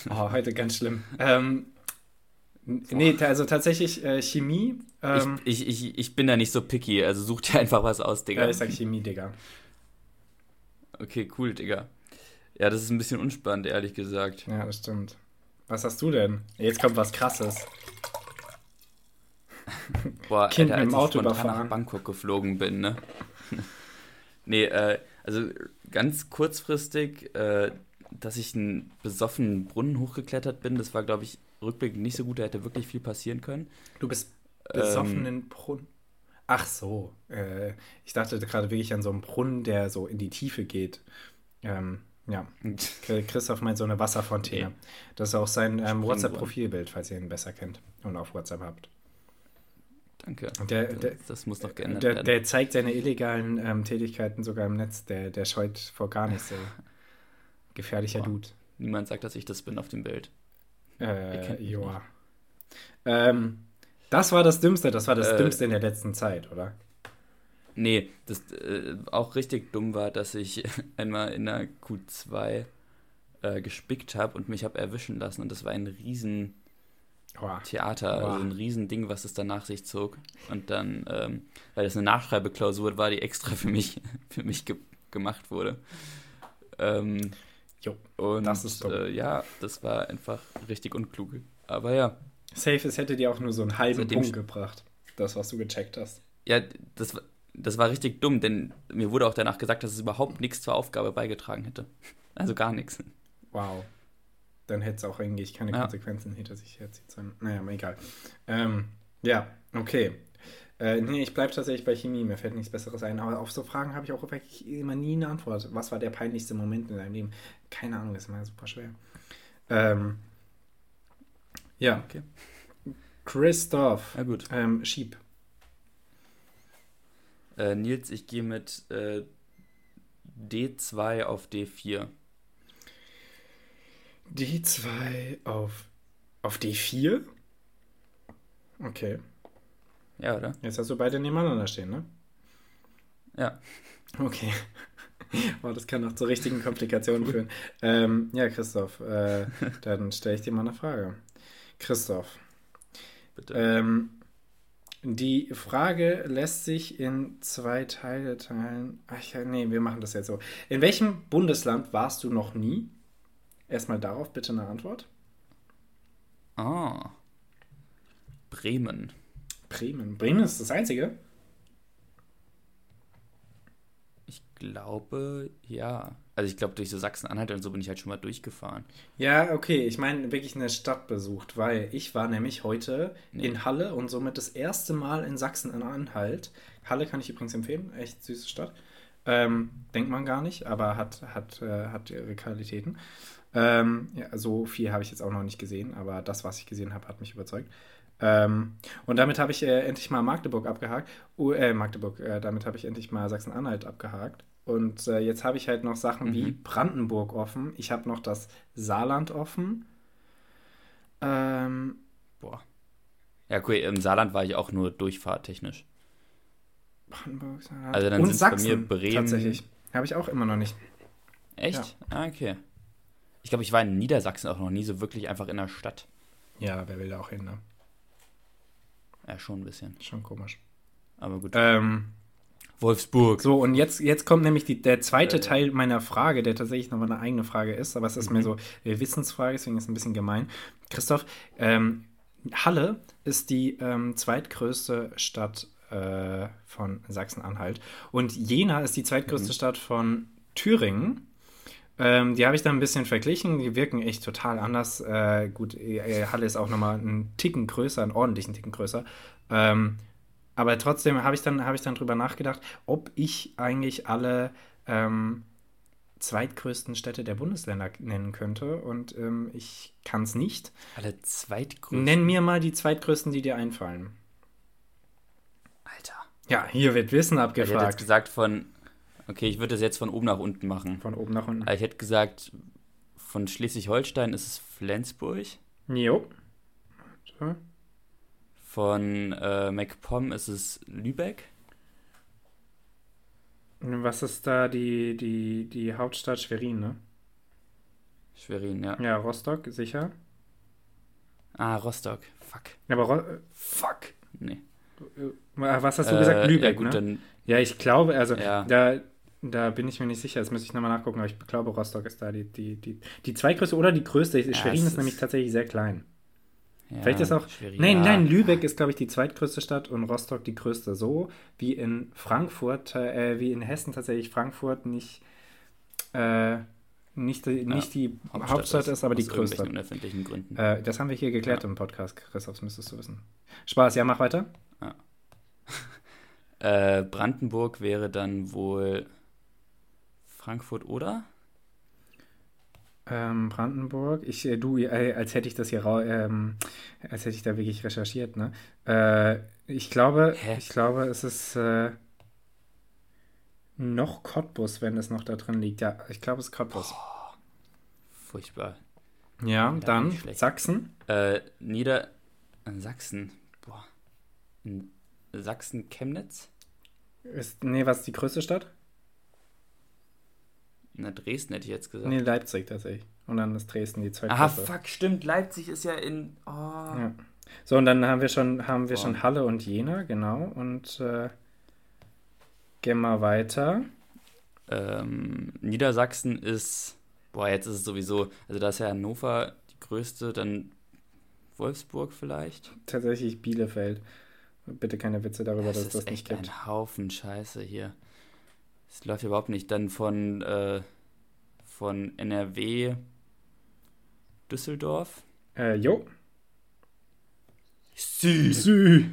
Oh, heute ganz schlimm. Ähm, nee, also tatsächlich äh, Chemie. Ähm, ich, ich, ich, ich bin da nicht so picky, also such dir einfach was aus, Digga. Ja, ich sag Chemie, Digga. Okay, cool, Digga. Ja, das ist ein bisschen unspannend, ehrlich gesagt. Ja, das stimmt. Was hast du denn? Jetzt kommt was Krasses. Boah, kind Alter, als mit dem Auto ich überfahren. nach Bangkok geflogen bin, ne? nee, äh, also ganz kurzfristig, äh, dass ich einen besoffenen Brunnen hochgeklettert bin, das war, glaube ich, rückblickend nicht so gut, da hätte wirklich viel passieren können. Du bist besoffenen ähm, Brunnen. Ach so, äh, ich dachte gerade wirklich an so einen Brunnen, der so in die Tiefe geht. Ähm, ja, Christoph meint so eine Wasserfontäne. Okay. Das ist auch sein ähm, WhatsApp-Profilbild, falls ihr ihn besser kennt und auf WhatsApp habt. Danke. Der, der, das muss doch geändert der, werden. Der zeigt seine illegalen ähm, Tätigkeiten sogar im Netz. Der, der scheut vor gar nichts. Gefährlicher Boah. Dude. Niemand sagt, dass ich das bin auf dem Bild. Äh, joa. Ähm, das war das Dümmste. Das war das äh, Dümmste in der letzten Zeit, oder? Nee, das äh, auch richtig dumm war, dass ich einmal in der Q2 äh, gespickt habe und mich habe erwischen lassen und das war ein riesen oh. Theater, oh. also ein riesen Ding, was es dann nach sich zog. Und dann, ähm, weil das eine Nachschreibeklausur war, die extra für mich, für mich ge gemacht wurde. Ähm, jo, und das ist dumm. Äh, ja, das war einfach richtig unklug. Aber ja. Safe, es hätte dir auch nur so einen halben Punkt gebracht, das, was du gecheckt hast. Ja, das war das war richtig dumm, denn mir wurde auch danach gesagt, dass es überhaupt nichts zur Aufgabe beigetragen hätte. Also gar nichts. Wow. Dann hätte es auch eigentlich keine ja. Konsequenzen hinter sich herziehen sollen. Naja, aber egal. Ähm, ja, okay. Äh, nee, ich bleibe tatsächlich bei Chemie, mir fällt nichts Besseres ein. Aber auf so Fragen habe ich auch wirklich immer nie eine Antwort. Was war der peinlichste Moment in deinem Leben? Keine Ahnung, das ist immer super schwer. Ähm, ja. Okay. Christoph. Ja, gut. Ähm, Schieb. Äh, Nils, ich gehe mit äh, D2 auf D4. D2 auf, auf D4? Okay. Ja, oder? Jetzt hast du beide nebeneinander stehen, ne? Ja. Okay. oh, das kann noch zu richtigen Komplikationen führen. Ähm, ja, Christoph, äh, dann stelle ich dir mal eine Frage. Christoph. Bitte. Ähm, die Frage lässt sich in zwei Teile teilen. Ach ja, nee, wir machen das jetzt so. In welchem Bundesland warst du noch nie? Erstmal darauf bitte eine Antwort. Ah. Bremen. Bremen. Bremen ist das einzige? Ich glaube, ja. Also ich glaube, durch so Sachsen-Anhalt und so bin ich halt schon mal durchgefahren. Ja, okay. Ich meine, wirklich eine Stadt besucht, weil ich war nämlich heute nee. in Halle und somit das erste Mal in Sachsen-Anhalt. Halle kann ich übrigens empfehlen, echt süße Stadt. Ähm, denkt man gar nicht, aber hat, hat, äh, hat ihre Qualitäten. Ähm, ja, so viel habe ich jetzt auch noch nicht gesehen, aber das, was ich gesehen habe, hat mich überzeugt. Ähm, und damit habe ich äh, endlich mal Magdeburg abgehakt. Uh, äh, Magdeburg, äh, damit habe ich endlich mal Sachsen-Anhalt abgehakt. Und äh, jetzt habe ich halt noch Sachen mhm. wie Brandenburg offen. Ich habe noch das Saarland offen. Ähm, Boah. Ja, cool, im Saarland war ich auch nur durchfahrttechnisch. Brandenburg, Saarland. Also dann Und Sachsen, bei mir Bremen. Tatsächlich. Habe ich auch immer noch nicht. Echt? Ja. Ah, okay. Ich glaube, ich war in Niedersachsen auch noch nie so wirklich einfach in der Stadt. Ja, wer will da auch hin, ne? Ja, schon ein bisschen. Schon komisch. Aber gut. Ähm, Wolfsburg. So, und jetzt, jetzt kommt nämlich die, der zweite äh, Teil meiner Frage, der tatsächlich nochmal eine eigene Frage ist, aber es ist mhm. mehr so eine Wissensfrage, deswegen ist es ein bisschen gemein. Christoph, ähm, Halle ist die ähm, zweitgrößte Stadt äh, von Sachsen-Anhalt und Jena ist die zweitgrößte mhm. Stadt von Thüringen. Ähm, die habe ich dann ein bisschen verglichen, die wirken echt total anders. Äh, gut, äh, Halle ist auch nochmal einen Ticken größer, einen ordentlichen Ticken größer. Ähm, aber trotzdem habe ich, dann, hab ich dann drüber nachgedacht, ob ich eigentlich alle ähm, zweitgrößten Städte der Bundesländer nennen könnte und ähm, ich kann es nicht. Alle zweitgrößten? Nenn mir mal die zweitgrößten, die dir einfallen. Alter. Ja, hier wird Wissen abgefragt. Ich hätte jetzt gesagt von, okay, ich würde das jetzt von oben nach unten machen. Von oben nach unten. ich hätte gesagt, von Schleswig-Holstein ist es Flensburg. Jo. So. Von äh, MacPom ist es Lübeck. Was ist da die, die, die Hauptstadt Schwerin, ne? Schwerin, ja. Ja, Rostock, sicher. Ah, Rostock. Fuck. Aber Ro Fuck. Nee. Äh, was hast du gesagt? Äh, Lübeck, ja, gut, ne? Dann, ja, ich glaube, also ja. da, da bin ich mir nicht sicher, das müsste ich nochmal nachgucken, aber ich glaube, Rostock ist da die, die, die, die zweitgrößte oder die größte. Schwerin ist, ist nämlich tatsächlich sehr klein. Ja, Vielleicht ist auch. Schwierig. Nein, nein, Lübeck ist, glaube ich, die zweitgrößte Stadt und Rostock die größte. So wie in Frankfurt, äh, wie in Hessen tatsächlich Frankfurt nicht, äh, nicht, die, nicht die Hauptstadt, Hauptstadt ist, aber die größte. unerfindlichen Gründen. Äh, das haben wir hier geklärt im Podcast, Chris, das müsstest du wissen. Spaß, ja, mach weiter. Äh, Brandenburg wäre dann wohl Frankfurt oder? Ähm, Brandenburg. Ich, äh, du, äh, als hätte ich das hier, ähm, als hätte ich da wirklich recherchiert, ne? Äh, ich glaube, Hä? ich glaube, es ist äh, noch Cottbus, wenn es noch da drin liegt. Ja, ich glaube, es ist Cottbus. Oh, furchtbar. Ja, da dann Sachsen. Äh, Nieder Sachsen. Boah. In Sachsen Chemnitz? Ist, nee, was ist die größte Stadt? Na, Dresden hätte ich jetzt gesagt. Nee, Leipzig tatsächlich. Und dann ist Dresden die zweite. Ah, fuck, stimmt. Leipzig ist ja in. Oh. Ja. So, und dann haben wir schon, haben wir schon Halle und Jena, genau. Und äh, gehen wir weiter. Ähm, Niedersachsen ist. Boah, jetzt ist es sowieso. Also, da ist ja Hannover die größte, dann Wolfsburg vielleicht. Tatsächlich Bielefeld. Bitte keine Witze darüber, das dass das nicht gibt. Das ist echt ein Haufen Scheiße hier. Es läuft überhaupt nicht. Dann von, äh, von NRW Düsseldorf. Äh, jo. Sü. Sü.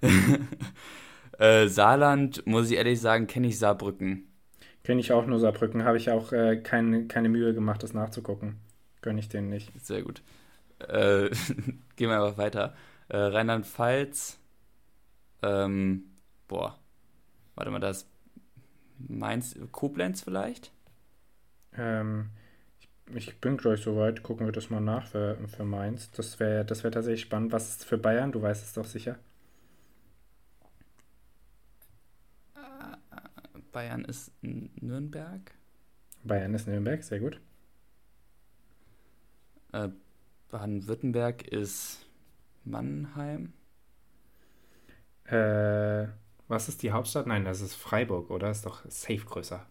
äh, Saarland, muss ich ehrlich sagen, kenne ich Saarbrücken. Kenne ich auch nur Saarbrücken. Habe ich auch äh, keine, keine Mühe gemacht, das nachzugucken. Gönne ich denen nicht. Sehr gut. Äh, gehen wir einfach weiter. Äh, Rheinland-Pfalz. Ähm, boah. Warte mal, das Mainz, Koblenz vielleicht? Ähm, ich, ich bin gleich soweit. Gucken wir das mal nach für, für Mainz. Das wäre das wär tatsächlich spannend. Was ist für Bayern? Du weißt es doch sicher. Bayern ist Nürnberg. Bayern ist Nürnberg, sehr gut. Äh, Baden-Württemberg ist Mannheim. Äh, was ist die Hauptstadt? Nein, das ist Freiburg, oder? Ist doch safe größer.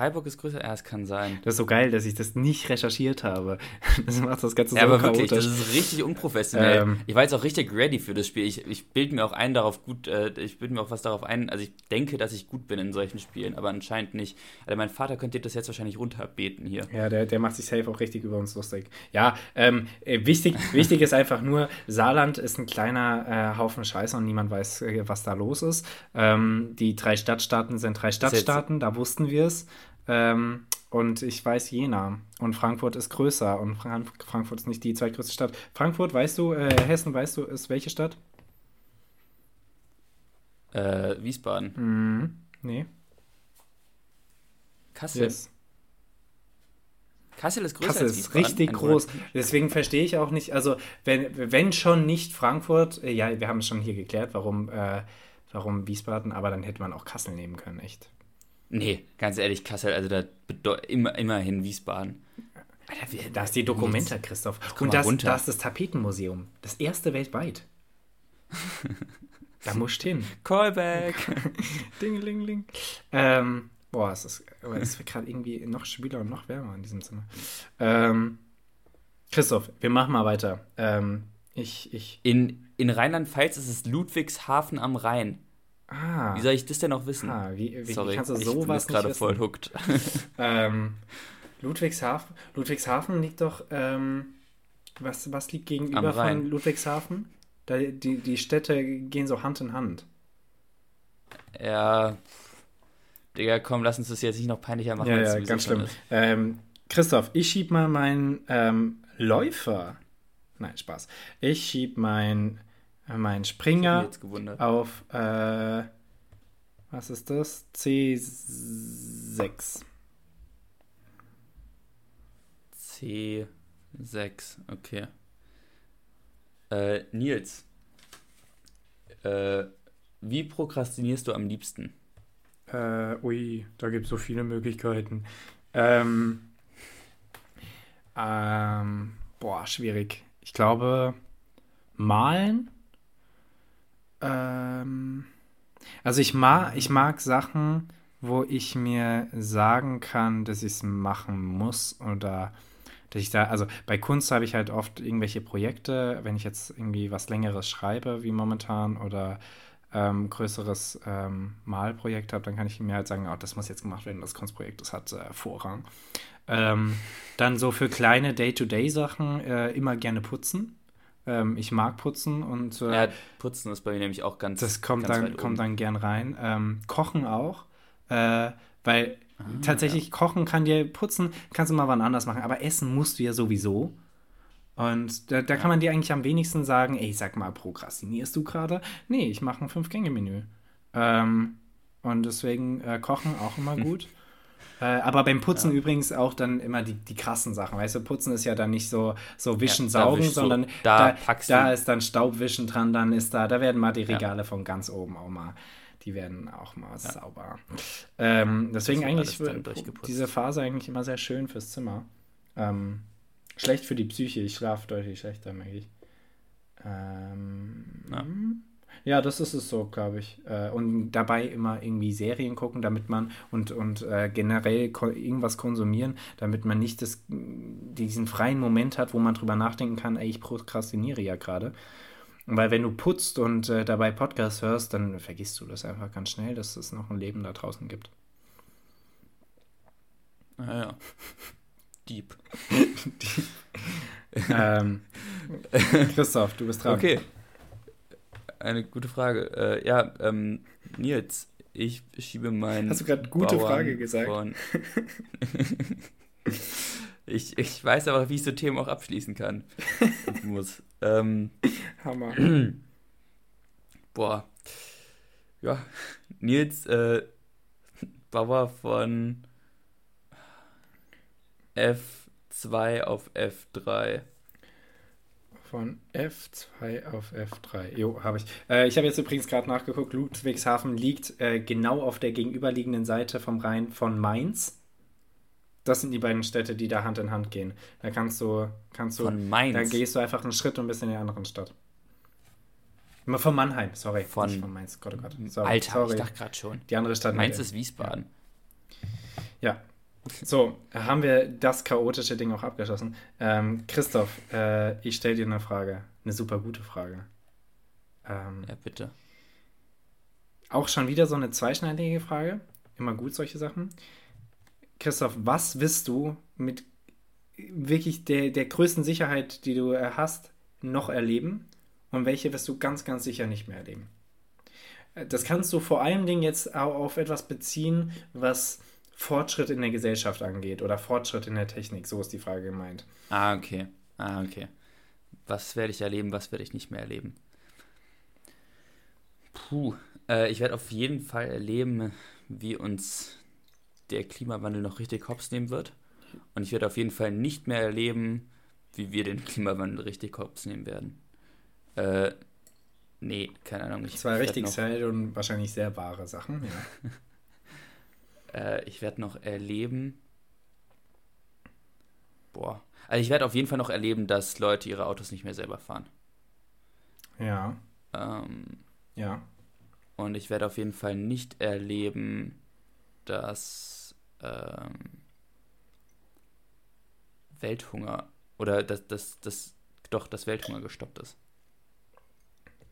Freiburg ist größer, ja, es kann sein. Das ist so geil, dass ich das nicht recherchiert habe. Das macht das Ganze so ja, aber wirklich, das ist richtig unprofessionell. Ähm, ich war jetzt auch richtig ready für das Spiel. Ich, ich bilde mir auch ein darauf gut, äh, ich bilde mir auch was darauf ein. Also ich denke, dass ich gut bin in solchen Spielen, aber anscheinend nicht. Also mein Vater könnte das jetzt wahrscheinlich runterbeten hier. Ja, der, der macht sich safe auch richtig über uns lustig. Ja, ähm, äh, wichtig, wichtig ist einfach nur, Saarland ist ein kleiner äh, Haufen Scheiße und niemand weiß, äh, was da los ist. Ähm, die drei Stadtstaaten sind drei Stadtstaaten, da wussten wir es. Ähm, und ich weiß Jena. Und Frankfurt ist größer. Und Frank Frankfurt ist nicht die zweitgrößte Stadt. Frankfurt, weißt du, äh, Hessen, weißt du, ist welche Stadt? Äh, Wiesbaden. Mhm. Nee. Kassel. Yes. Kassel ist größer Kassel als ist richtig groß. Deswegen verstehe ich auch nicht, also wenn, wenn schon nicht Frankfurt, äh, ja, wir haben es schon hier geklärt, warum, äh, warum Wiesbaden, aber dann hätte man auch Kassel nehmen können, echt. Nee, ganz ehrlich, Kassel, also da immer, immerhin Wiesbaden. Alter, wie, da ist die Dokumenta, Christoph. Und das, das ist das Tapetenmuseum. Das erste weltweit. da musst du hin. Callback. Dingelingeling. Ähm, boah, es ist, es wird gerade irgendwie noch schwüler und noch wärmer in diesem Zimmer. Ähm, Christoph, wir machen mal weiter. Ähm, ich, ich. In, in Rheinland-Pfalz ist es Ludwigshafen am Rhein. Ah. Wie soll ich das denn noch wissen? Ah, wie, wie, Sorry, kannst du sowas ich bin gerade voll hooked. ähm, Ludwigshafen, Ludwigshafen liegt doch, ähm, was, was liegt gegenüber von Ludwigshafen? Da, die, die Städte gehen so Hand in Hand. Ja, Digga, komm, lass uns das jetzt nicht noch peinlicher machen. Ja, ja ganz schlimm. Ähm, Christoph, ich schieb mal meinen ähm, Läufer. Nein, Spaß. Ich schieb meinen mein Springer auf, äh, was ist das? C6. C6, okay. Äh, Nils, äh, wie prokrastinierst du am liebsten? Äh, ui, da gibt es so viele Möglichkeiten. Ähm, ähm, boah, schwierig. Ich glaube, malen. Ähm, also ich mag, ich mag Sachen, wo ich mir sagen kann, dass ich es machen muss oder dass ich da, also bei Kunst habe ich halt oft irgendwelche Projekte, wenn ich jetzt irgendwie was Längeres schreibe, wie momentan, oder ähm, größeres ähm, Malprojekt habe, dann kann ich mir halt sagen, oh, das muss jetzt gemacht werden, das Kunstprojekt, das hat äh, Vorrang. Ähm, dann so für kleine Day-to-Day-Sachen äh, immer gerne putzen. Ähm, ich mag putzen und äh, ja, putzen ist bei mir nämlich auch ganz. Das kommt ganz dann kommt dann gern rein. Ähm, kochen auch, äh, weil ah, tatsächlich ja. kochen kann dir putzen, kannst du mal wann anders machen, aber essen musst du ja sowieso. Und da, da ja. kann man dir eigentlich am wenigsten sagen, ey, sag mal, prokrastinierst du gerade? Nee, ich mache ein Fünf-Gänge-Menü. Ähm, und deswegen äh, Kochen auch immer gut. Äh, aber beim Putzen ja. übrigens auch dann immer die, die krassen Sachen. Weißt du, Putzen ist ja dann nicht so, so Wischen, ja, Saugen, sondern da, da, da ist dann Staubwischen dran, dann ist da, da werden mal die Regale ja. von ganz oben auch mal, die werden auch mal sauber. Ähm, deswegen eigentlich diese Phase eigentlich immer sehr schön fürs Zimmer. Ähm, schlecht für die Psyche, ich schlafe deutlich schlechter, merke ich. Ähm, ja, das ist es so, glaube ich. Äh, und dabei immer irgendwie Serien gucken, damit man und, und äh, generell irgendwas konsumieren, damit man nicht das, diesen freien Moment hat, wo man drüber nachdenken kann, ey, ich prokrastiniere ja gerade. Weil wenn du putzt und äh, dabei Podcast hörst, dann vergisst du das einfach ganz schnell, dass es noch ein Leben da draußen gibt. Naja. Ah, Deep. Deep. ähm, Christoph, du bist dran. Okay eine gute Frage. Äh, ja, ähm, Nils, ich schiebe meinen. Hast du gerade gute Bauern Frage gesagt? Von... ich, ich weiß aber, wie ich so Themen auch abschließen kann. muss. Ähm, Hammer. Boah. Ja, Nils, äh, Bauer von F2 auf F3. Von F2 auf F3. Jo, habe ich. Äh, ich habe jetzt übrigens gerade nachgeguckt. Ludwigshafen liegt äh, genau auf der gegenüberliegenden Seite vom Rhein von Mainz. Das sind die beiden Städte, die da Hand in Hand gehen. Da kannst du, kannst du, von Mainz. da gehst du einfach einen Schritt und bist in der anderen Stadt. Immer von Mannheim, sorry. Von, Nicht von Mainz, Gott, oh Gott. Sorry, Alter, sorry. ich dachte gerade schon. Die andere Stadt. Mainz ist Wiesbaden. Ja, so, haben wir das chaotische Ding auch abgeschlossen. Ähm, Christoph, äh, ich stelle dir eine Frage. Eine super gute Frage. Ähm, ja, bitte. Auch schon wieder so eine zweischneidige Frage. Immer gut, solche Sachen. Christoph, was wirst du mit wirklich der, der größten Sicherheit, die du äh, hast, noch erleben? Und welche wirst du ganz, ganz sicher nicht mehr erleben? Äh, das kannst du vor allen Dingen jetzt auch auf etwas beziehen, was Fortschritt in der Gesellschaft angeht oder Fortschritt in der Technik. So ist die Frage gemeint. Ah, okay. Ah, okay. Was werde ich erleben, was werde ich nicht mehr erleben? Puh, äh, ich werde auf jeden Fall erleben, wie uns der Klimawandel noch richtig hops nehmen wird. Und ich werde auf jeden Fall nicht mehr erleben, wie wir den Klimawandel richtig hops nehmen werden. Äh, nee, keine Ahnung. Ich Zwei richtig sad und wahrscheinlich sehr wahre Sachen, ja. Äh, ich werde noch erleben. Boah. Also ich werde auf jeden Fall noch erleben, dass Leute ihre Autos nicht mehr selber fahren. Ja. Ähm, ja. Und ich werde auf jeden Fall nicht erleben, dass ähm, Welthunger oder dass das, das, doch das Welthunger gestoppt ist.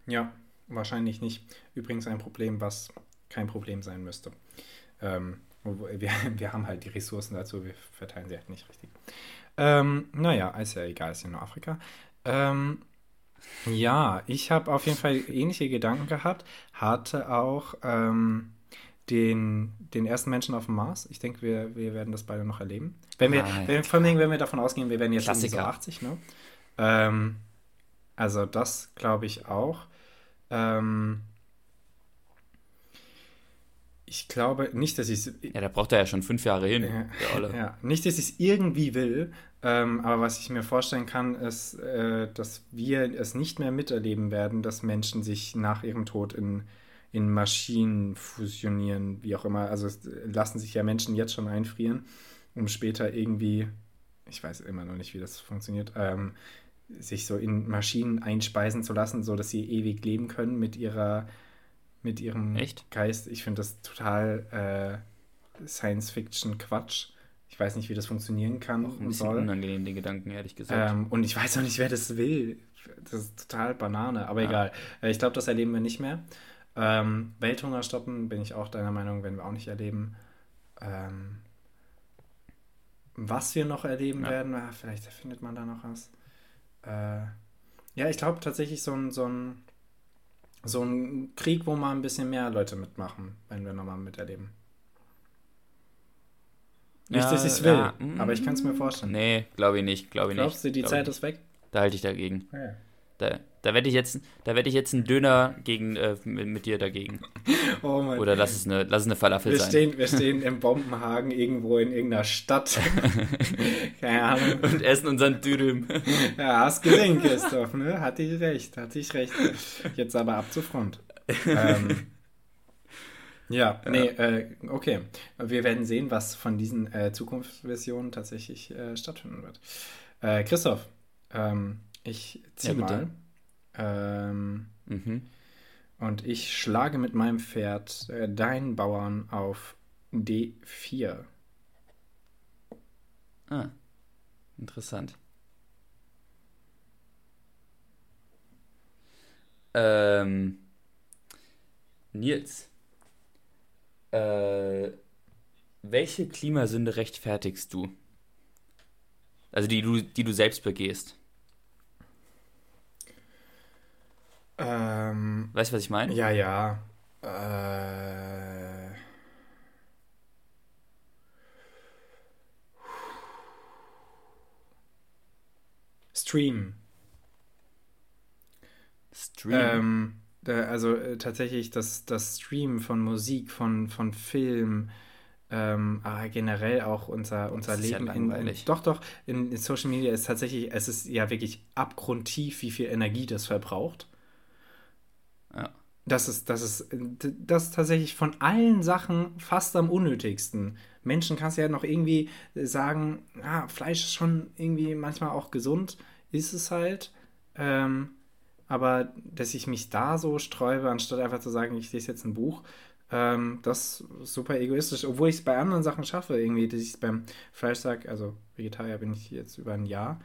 Ja, wahrscheinlich nicht. Übrigens ein Problem, was kein Problem sein müsste. Ähm, wir, wir haben halt die Ressourcen dazu, wir verteilen sie halt nicht richtig. Ähm, naja, ist ja egal, ist ja nur Afrika. Ähm, ja, ich habe auf jeden Fall ähnliche Gedanken gehabt, hatte auch ähm, den, den ersten Menschen auf dem Mars. Ich denke, wir, wir werden das beide noch erleben. Wenn wir, ah, wenn, vor allem, wenn wir davon ausgehen, wir werden jetzt so 80, ne? Ähm, also das glaube ich auch. Ähm, ich glaube nicht, dass ich es. Ja, da braucht er ja schon fünf Jahre hin. Ja, ja. nicht, dass ich es irgendwie will, ähm, aber was ich mir vorstellen kann, ist, äh, dass wir es nicht mehr miterleben werden, dass Menschen sich nach ihrem Tod in, in Maschinen fusionieren, wie auch immer. Also lassen sich ja Menschen jetzt schon einfrieren, um später irgendwie, ich weiß immer noch nicht, wie das funktioniert, ähm, sich so in Maschinen einspeisen zu lassen, so dass sie ewig leben können mit ihrer mit ihrem Echt? Geist. Ich finde das total äh, Science-Fiction-Quatsch. Ich weiß nicht, wie das funktionieren kann auch ein und soll. unangenehm, den Gedanken, ehrlich gesagt. Ähm, und ich weiß auch nicht, wer das will. Das ist total Banane, aber ja. egal. Äh, ich glaube, das erleben wir nicht mehr. Ähm, Welthunger stoppen, bin ich auch deiner Meinung, werden wir auch nicht erleben. Ähm, was wir noch erleben ja. werden, ah, vielleicht findet man da noch was. Äh, ja, ich glaube tatsächlich so ein, so ein so ein Krieg, wo mal ein bisschen mehr Leute mitmachen, wenn wir nochmal miterleben. Nicht, ja, dass ich es will, ja, aber ich kann es mir vorstellen. Nee, glaube ich nicht. Glaub ich Glaubst nicht. du, die Zeit ist weg? Da halte ich dagegen. Ja. Da, da wette ich jetzt, da ich jetzt einen Döner gegen, äh, mit, mit, dir dagegen. Oh mein Oder lass es eine, lass es eine Falafel wir sein. Stehen, wir stehen im Bombenhagen irgendwo in irgendeiner Stadt. Keine Ahnung. Und essen unseren Dürüm. ja, hast gesehen, Christoph, ne? Hatte ich recht, hatte ich recht. Jetzt aber ab zur Front. ähm, ja, nee, äh, okay. Wir werden sehen, was von diesen äh, Zukunftsversionen tatsächlich äh, stattfinden wird. Äh, Christoph, ähm, ich ziehe ja, mal. Ähm, mhm. Und ich schlage mit meinem Pferd äh, deinen Bauern auf D4. Ah, interessant. Ähm, Nils, äh, welche Klimasünde rechtfertigst du? Also die du, die du selbst begehst. Ähm, weißt du, was ich meine? Ja, ja. Äh, Stream. Stream. Ähm, also äh, tatsächlich das, das Stream von Musik, von, von Film, ähm, aber generell auch unser, unser Leben ja in, in, doch doch in, in, Social Media ist tatsächlich es ist ja wirklich abgrundtief wie viel Energie das verbraucht Das ist, das ist, das ist tatsächlich von allen Sachen fast am unnötigsten. Menschen kannst du ja noch irgendwie sagen, ah, Fleisch ist schon irgendwie manchmal auch gesund, ist es halt. Ähm, aber dass ich mich da so sträube, anstatt einfach zu sagen, ich lese jetzt ein Buch, ähm, das ist super egoistisch. Obwohl ich es bei anderen Sachen schaffe, irgendwie, dass ich es beim Fleisch sage, also Vegetarier bin ich jetzt über ein Jahr,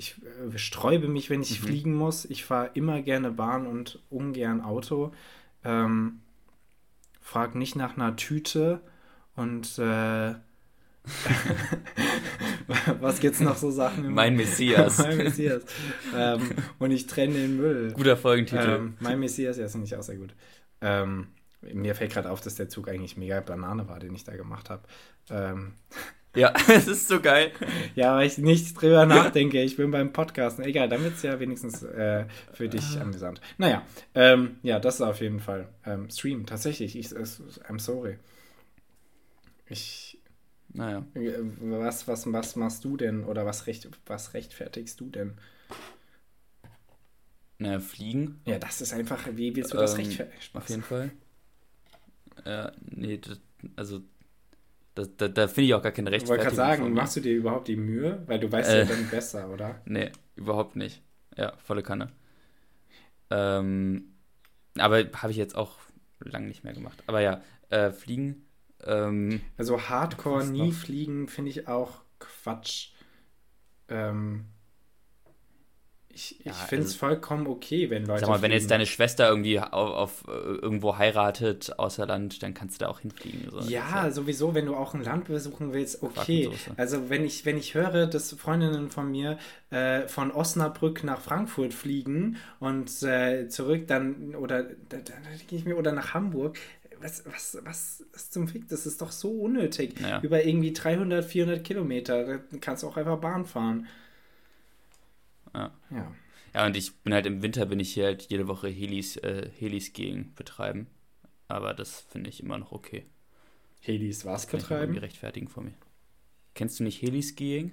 ich äh, sträube mich, wenn ich mhm. fliegen muss. Ich fahre immer gerne Bahn und ungern Auto. Ähm, frag nicht nach einer Tüte und äh, was gibt's noch so Sachen? Mein Messias. mein Messias. Ähm, und ich trenne den Müll. Guter Folgentitel. Ähm, mein Messias, ja, ist nicht auch sehr gut. Ähm, mir fällt gerade auf, dass der Zug eigentlich mega Banane war, den ich da gemacht habe. Ähm, ja, es ist so geil. Ja, weil ich nicht drüber nachdenke. Ich bin beim Podcasten. Egal, dann wird es ja wenigstens äh, für dich ah. amüsant. Naja, ähm, ja, das ist auf jeden Fall. Ähm, Stream, tatsächlich. Ich, I'm sorry. Ich. Naja. Was, was, was machst du denn oder was, recht, was rechtfertigst du denn? Naja, fliegen. Ja, das ist einfach, wie willst du das ähm, rechtfertigen? Auf jeden Fall. Ja, nee, das, also da, da, da finde ich auch gar keine Rechtfertigung. Ich wollte gerade sagen, machst du dir überhaupt die Mühe? Weil du weißt äh, ja dann besser, oder? Nee, überhaupt nicht. Ja, volle Kanne. Ähm, aber habe ich jetzt auch lange nicht mehr gemacht. Aber ja, äh, Fliegen. Ähm, also Hardcore nie fliegen finde ich auch Quatsch. Ähm, ich, ja, finde es also, vollkommen okay, wenn Leute. Sag mal, wenn jetzt deine Schwester irgendwie auf, auf, äh, irgendwo heiratet außer Land, dann kannst du da auch hinfliegen. So. Ja, ja, sowieso, wenn du auch ein Land besuchen willst, okay. Also wenn ich, wenn ich höre, dass Freundinnen von mir äh, von Osnabrück nach Frankfurt fliegen und äh, zurück dann oder, dann, dann, ich mir, oder nach Hamburg, was, was, was, was zum Fick? Das ist doch so unnötig. Ja. Über irgendwie 300, 400 Kilometer. Da kannst du auch einfach Bahn fahren. Ja. ja. Ja, und ich bin halt im Winter, bin ich hier halt jede Woche Helis, äh, Helis gegen betreiben. Aber das finde ich immer noch okay. Helis was das betreiben? Ich rechtfertigen vor mir. Kennst du nicht Heliskiing?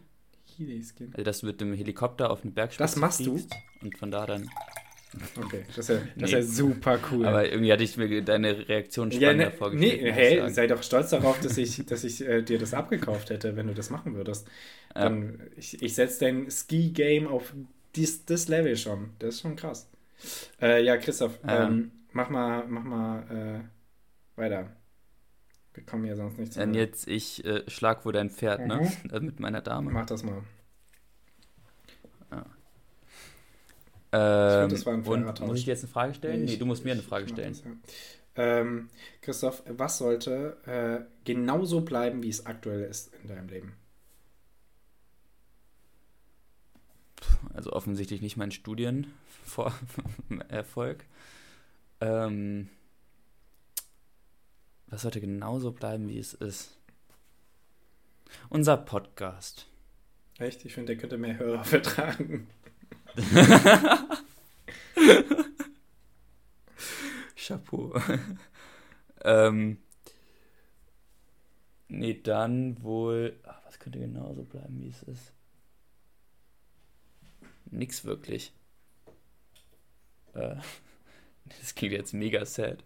Heliskiing? Also, dass du mit dem Helikopter auf eine Bergspitze Das machst fliegst du? Und von da dann Okay, das ist, ja, das nee. ist ja super cool. Aber irgendwie hatte ich mir deine Reaktion spannender ja, ne, vorgestellt. Nee, hey, sei doch stolz darauf, dass ich, dass ich äh, dir das abgekauft hätte, wenn du das machen würdest. Ja. Dann, ich, ich setze dein Ski-Game auf dies, das Level schon. Das ist schon krass. Äh, ja, Christoph, ja. Ähm, mach mal, mach mal äh, weiter. Wir kommen hier sonst nicht zu. Dann jetzt, ich äh, schlag wohl dein Pferd, ne? mhm. ne? Mit meiner Dame. Mach das mal. Ähm, ich find, und muss ich dir jetzt eine Frage stellen? Nee, nee du musst mir eine Frage stellen. Das, ja. ähm, Christoph, was sollte äh, genauso bleiben, wie es aktuell ist in deinem Leben? Also offensichtlich nicht mein Studienerfolg. ähm, was sollte genauso bleiben, wie es ist? Unser Podcast. Echt? Ich finde, der könnte mehr Hörer vertragen. Chapeau. ähm, nee, dann wohl. Ach, was könnte genauso bleiben, wie es ist? Nix wirklich. Äh, das klingt jetzt mega sad.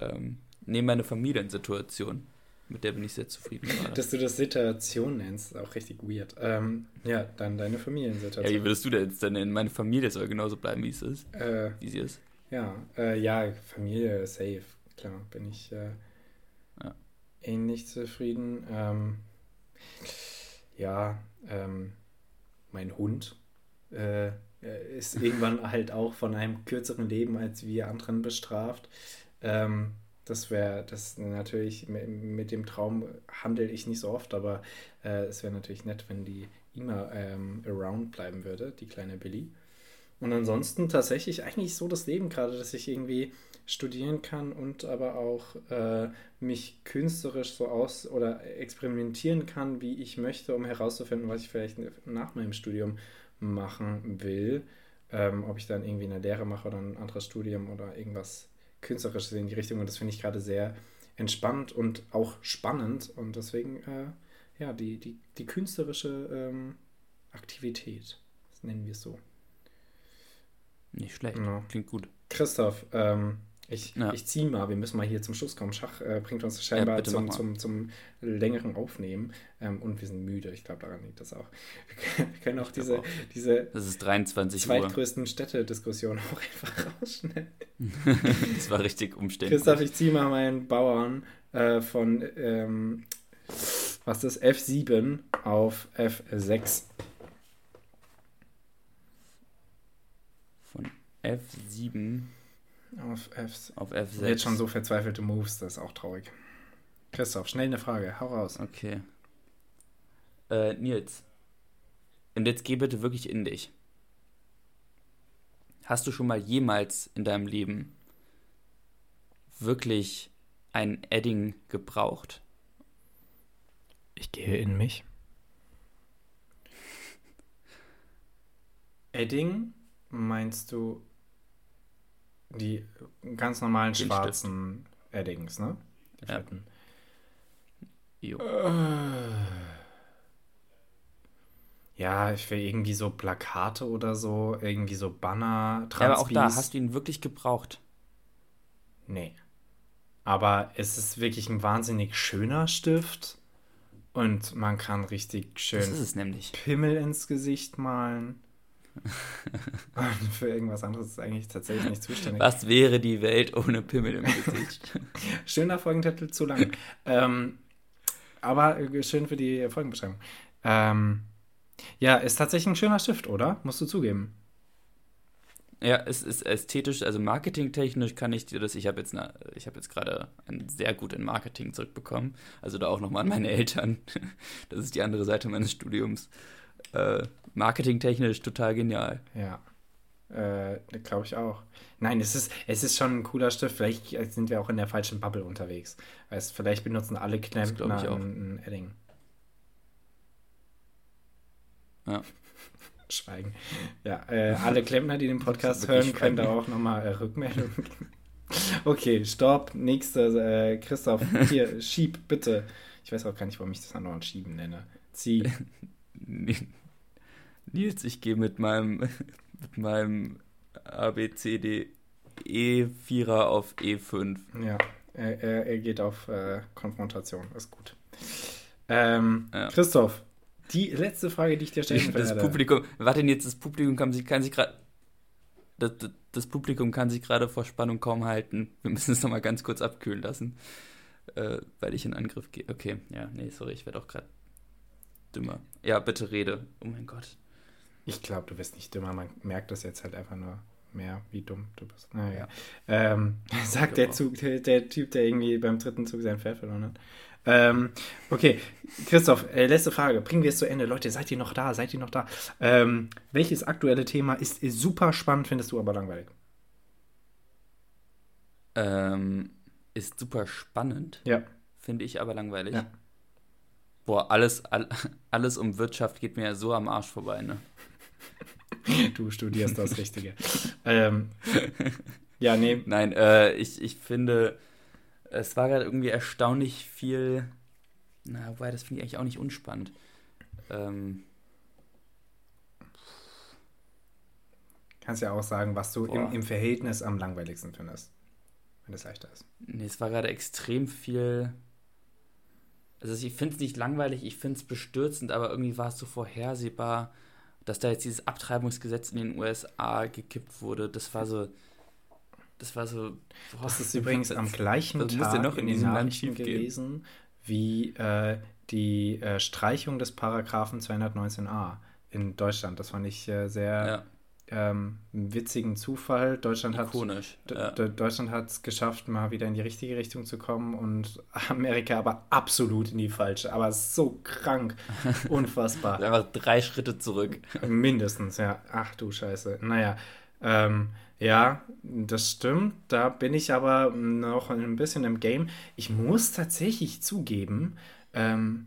Ähm, nee, meine Familiensituation. Mit der bin ich sehr zufrieden. Gerade. Dass du das Situation nennst, ist auch richtig weird. Ähm, ja, dann deine Familiensituation. Ja, wie würdest du denn jetzt denn in meine Familie soll genauso bleiben, wie es ist? Äh, wie sie ist? Ja, äh, ja, Familie safe. Klar, bin ich äh, ja. ähnlich zufrieden. Ähm, ja, ähm, mein Hund äh, ist irgendwann halt auch von einem kürzeren Leben als wir anderen bestraft. Ähm, das wäre, das natürlich, mit dem Traum handle ich nicht so oft, aber äh, es wäre natürlich nett, wenn die immer ähm, around bleiben würde, die kleine Billy. Und ansonsten tatsächlich eigentlich so das Leben gerade, dass ich irgendwie studieren kann und aber auch äh, mich künstlerisch so aus oder experimentieren kann, wie ich möchte, um herauszufinden, was ich vielleicht nach meinem Studium machen will. Ähm, ob ich dann irgendwie eine Lehre mache oder ein anderes Studium oder irgendwas Künstlerisches in die Richtung und das finde ich gerade sehr entspannt und auch spannend und deswegen, äh, ja, die, die, die künstlerische ähm, Aktivität, das nennen wir es so. Nicht schlecht, genau. klingt gut. Christoph, ähm, ich, ja. ich ziehe mal, wir müssen mal hier zum Schluss kommen. Schach äh, bringt uns scheinbar ja, zum, zum, zum, längeren Aufnehmen ähm, und wir sind müde. Ich glaube, daran liegt das auch. Wir können auch diese, auch. diese das ist 23 zweitgrößten Städtediskussion auch einfach rausschneiden. das war richtig umständlich. Christoph, ich ziehe mal meinen Bauern äh, von ähm, was ist F7 auf F6. Von F7 auf, F auf F6. Jetzt schon so verzweifelte Moves, das ist auch traurig. Christoph, schnell eine Frage, hau raus. Okay. Äh, Nils. Und jetzt geh bitte wirklich in dich. Hast du schon mal jemals in deinem Leben wirklich ein Edding gebraucht? Ich gehe in mich. Edding meinst du die ganz normalen Den schwarzen Stift. Eddings, ne? Die ja. Jo. Äh. Ja, ich will irgendwie so Plakate oder so, irgendwie so Banner, Transpis. Ja, aber auch da, hast du ihn wirklich gebraucht? Nee. Aber es ist wirklich ein wahnsinnig schöner Stift und man kann richtig schön Pimmel ins Gesicht malen. für irgendwas anderes ist eigentlich tatsächlich nicht zuständig. Was wäre die Welt ohne Pimmel im Gesicht? Schöner Folgentitel, zu lang. ähm, aber schön für die Folgenbeschreibung. Ähm, ja, ist tatsächlich ein schöner Stift, oder? Musst du zugeben. Ja, es ist ästhetisch, also marketingtechnisch kann ich dir das, ich habe jetzt, eine, ich habe jetzt gerade ein sehr gut in Marketing zurückbekommen. Also da auch nochmal an meine Eltern. Das ist die andere Seite meines Studiums. Äh, marketingtechnisch total genial. Ja. Äh, Glaube ich auch. Nein, es ist, es ist schon ein cooler Stift. Vielleicht sind wir auch in der falschen Bubble unterwegs. Weißt, vielleicht benutzen alle Klempner ein, ein Edding. Ja. Schweigen. Ja, äh, alle Klempner, die den Podcast hören, können da auch nochmal äh, Rückmeldungen geben. Okay, stopp. Nächster, äh, Christoph, hier, schieb, bitte. Ich weiß auch gar nicht, warum ich das andauernd schieben nenne. Zieh. Nils, ich gehe mit meinem, mit meinem ABCD E4er auf E5. Ja, er, er, er geht auf äh, Konfrontation. Ist gut. Ähm, ja. Christoph, die letzte Frage, die ich dir stellen will. Das Publikum, warte jetzt, das Publikum kann sich, kann sich gerade. Das, das, das, Publikum kann sich gerade vor Spannung kaum halten. Wir müssen es nochmal ganz kurz abkühlen lassen. Äh, weil ich in Angriff gehe. Okay, ja, nee, sorry, ich werde auch gerade dümmer. Ja, bitte rede. Oh mein Gott. Ich glaube, du bist nicht dümmer. Man merkt das jetzt halt einfach nur mehr, wie dumm du bist. Naja. Ähm, sagt der, Zug, der, der, Typ, der irgendwie beim dritten Zug sein Pferd verloren hat. Ähm, okay, Christoph, äh, letzte Frage. Bringen wir es zu Ende. Leute, seid ihr noch da? Seid ihr noch da? Ähm, welches aktuelle Thema ist super spannend, findest du aber langweilig? Ähm, ist super spannend. Ja. Finde ich aber langweilig. Ja. Boah, alles, all, alles um Wirtschaft geht mir ja so am Arsch vorbei, ne? Du studierst das Richtige. ähm, ja, nee. Nein, äh, ich, ich finde, es war gerade irgendwie erstaunlich viel. Na, wobei, das finde ich eigentlich auch nicht unspannend. Ähm, Kannst ja auch sagen, was du im, im, Verhältnis am langweiligsten findest. Wenn es leichter ist. Nee, es war gerade extrem viel. Also ich finde es nicht langweilig, ich finde es bestürzend, aber irgendwie war es so vorhersehbar, dass da jetzt dieses Abtreibungsgesetz in den USA gekippt wurde. Das war so das war so. Boah, das ist übrigens am gleichen das Tag ja noch in, in diesem Land gewesen wie äh, die äh, Streichung des Paragraphen 219a in Deutschland. Das fand ich äh, sehr ja. Ähm, witzigen Zufall. Deutschland Ikonisch, hat ja. Deutschland hat es geschafft, mal wieder in die richtige Richtung zu kommen und Amerika aber absolut in die falsche. Aber so krank, unfassbar. Einfach drei Schritte zurück. Mindestens, ja. Ach du Scheiße. Naja. Ähm, ja, das stimmt. Da bin ich aber noch ein bisschen im Game. Ich muss tatsächlich zugeben, ähm,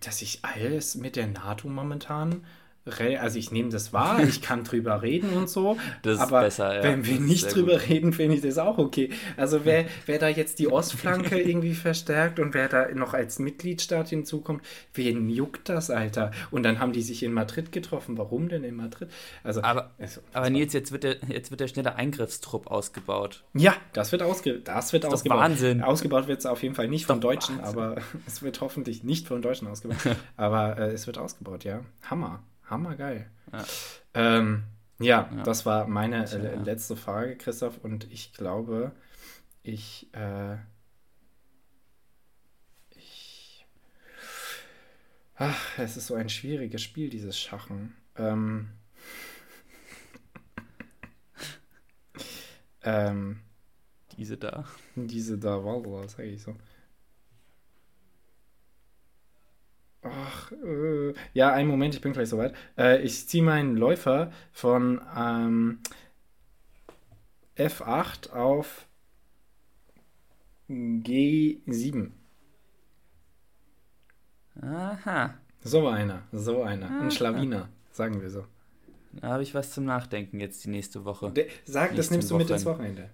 dass ich alles mit der NATO momentan also ich nehme das wahr, ich kann drüber reden und so. Das aber besser, ja. wenn wir nicht drüber gut. reden, finde ich das auch okay. Also wer, wer da jetzt die Ostflanke irgendwie verstärkt und wer da noch als Mitgliedstaat hinzukommt, wen juckt das, Alter? Und dann haben die sich in Madrid getroffen. Warum denn in Madrid? Also, aber, also, aber Nils, jetzt wird, der, jetzt wird der schnelle Eingriffstrupp ausgebaut. Ja, das wird, ausge, das wird das ausgebaut. Wahnsinn. Ausgebaut wird es auf jeden Fall nicht von Deutschen, Wahnsinn. aber es wird hoffentlich nicht von Deutschen ausgebaut. aber äh, es wird ausgebaut, ja. Hammer. Hammergeil. Ja. Ähm, ja, ja, das war meine äh, ja. letzte Frage, Christoph. Und ich glaube, ich, äh, ich. Ach, es ist so ein schwieriges Spiel, dieses Schachen. Ähm, ähm, diese da. Diese da, Wallah, sage ich so. Ach, äh, ja, einen Moment, ich bin gleich soweit. Äh, ich ziehe meinen Läufer von ähm, F8 auf G7. Aha. So einer, so einer. Aha. Ein Schlawiner, sagen wir so. Da habe ich was zum Nachdenken jetzt die nächste Woche. De sag, das nimmst du mit ins Wochenende.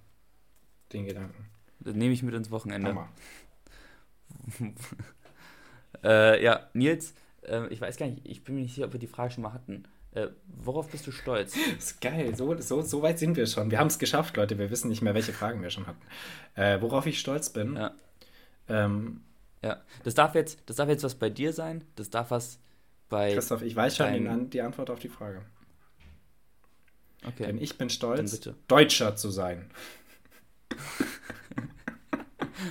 Den Gedanken. Das nehme ich mit ins Wochenende. Hammer. Äh, ja, Nils, äh, ich weiß gar nicht, ich bin mir nicht sicher, ob wir die Frage schon mal hatten. Äh, worauf bist du stolz? Das ist geil, so, so, so weit sind wir schon. Wir haben es geschafft, Leute. Wir wissen nicht mehr, welche Fragen wir schon hatten. Äh, worauf ich stolz bin. Ja. Ähm, ja, das darf, jetzt, das darf jetzt was bei dir sein. Das darf was bei. Christoph, ich weiß schon die Antwort auf die Frage. Okay. Denn ich bin stolz, Deutscher zu sein.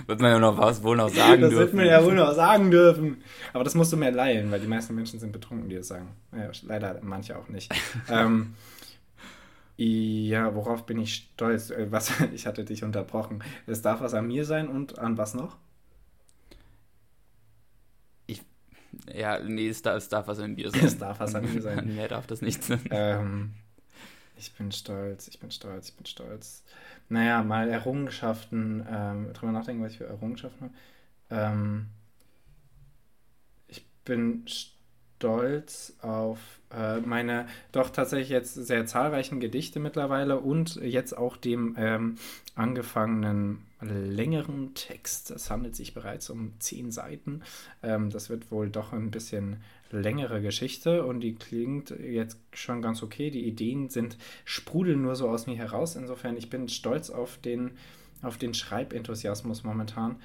Wird man ja noch was wohl noch sagen das dürfen. Das wird man ja wohl noch sagen dürfen. Aber das musst du mir leihen, weil die meisten Menschen sind betrunken, die das sagen. Ja, leider manche auch nicht. ähm, ja, worauf bin ich stolz? Äh, was, ich hatte dich unterbrochen. Es darf was an mir sein und an was noch? Ich, ja, nee, es darf, es darf was an dir sein. Es darf was an mir sein. Mehr darf das nicht sein. Ähm, Ich bin stolz, ich bin stolz, ich bin stolz. Naja, mal Errungenschaften, ähm, drüber nachdenken, was ich für Errungenschaften habe. Ähm, ich bin stolz auf äh, meine doch tatsächlich jetzt sehr zahlreichen Gedichte mittlerweile und jetzt auch dem ähm, angefangenen längeren Text. Es handelt sich bereits um zehn Seiten. Ähm, das wird wohl doch ein bisschen längere Geschichte und die klingt jetzt schon ganz okay. Die Ideen sind sprudeln nur so aus mir heraus. Insofern, ich bin stolz auf den, auf den Schreibenthusiasmus momentan.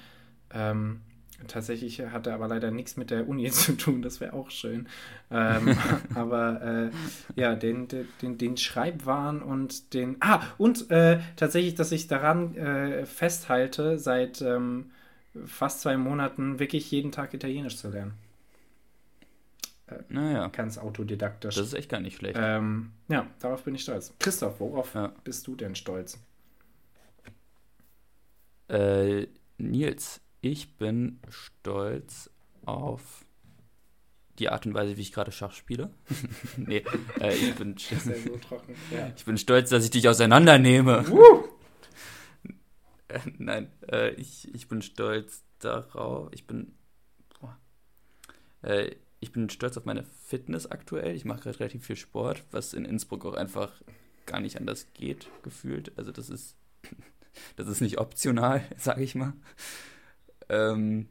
Ähm, tatsächlich hat er aber leider nichts mit der Uni zu tun, das wäre auch schön. Ähm, aber äh, ja, den, den, den Schreibwahn und den. Ah, und äh, tatsächlich, dass ich daran äh, festhalte, seit ähm, fast zwei Monaten wirklich jeden Tag Italienisch zu lernen. Äh, naja. Ganz autodidaktisch. Das ist echt gar nicht schlecht. Ähm, ja, darauf bin ich stolz. Christoph, worauf ja. bist du denn stolz? Äh, Nils, ich bin stolz auf die Art und Weise, wie ich gerade Schach spiele. nee, äh, ich bin so ja. Ich bin stolz, dass ich dich auseinandernehme. äh, nein, äh, ich, ich bin stolz darauf. Ich bin. Äh, ich bin stolz auf meine Fitness aktuell. Ich mache gerade relativ viel Sport, was in Innsbruck auch einfach gar nicht anders geht, gefühlt. Also das ist, das ist nicht optional, sage ich mal. Ähm,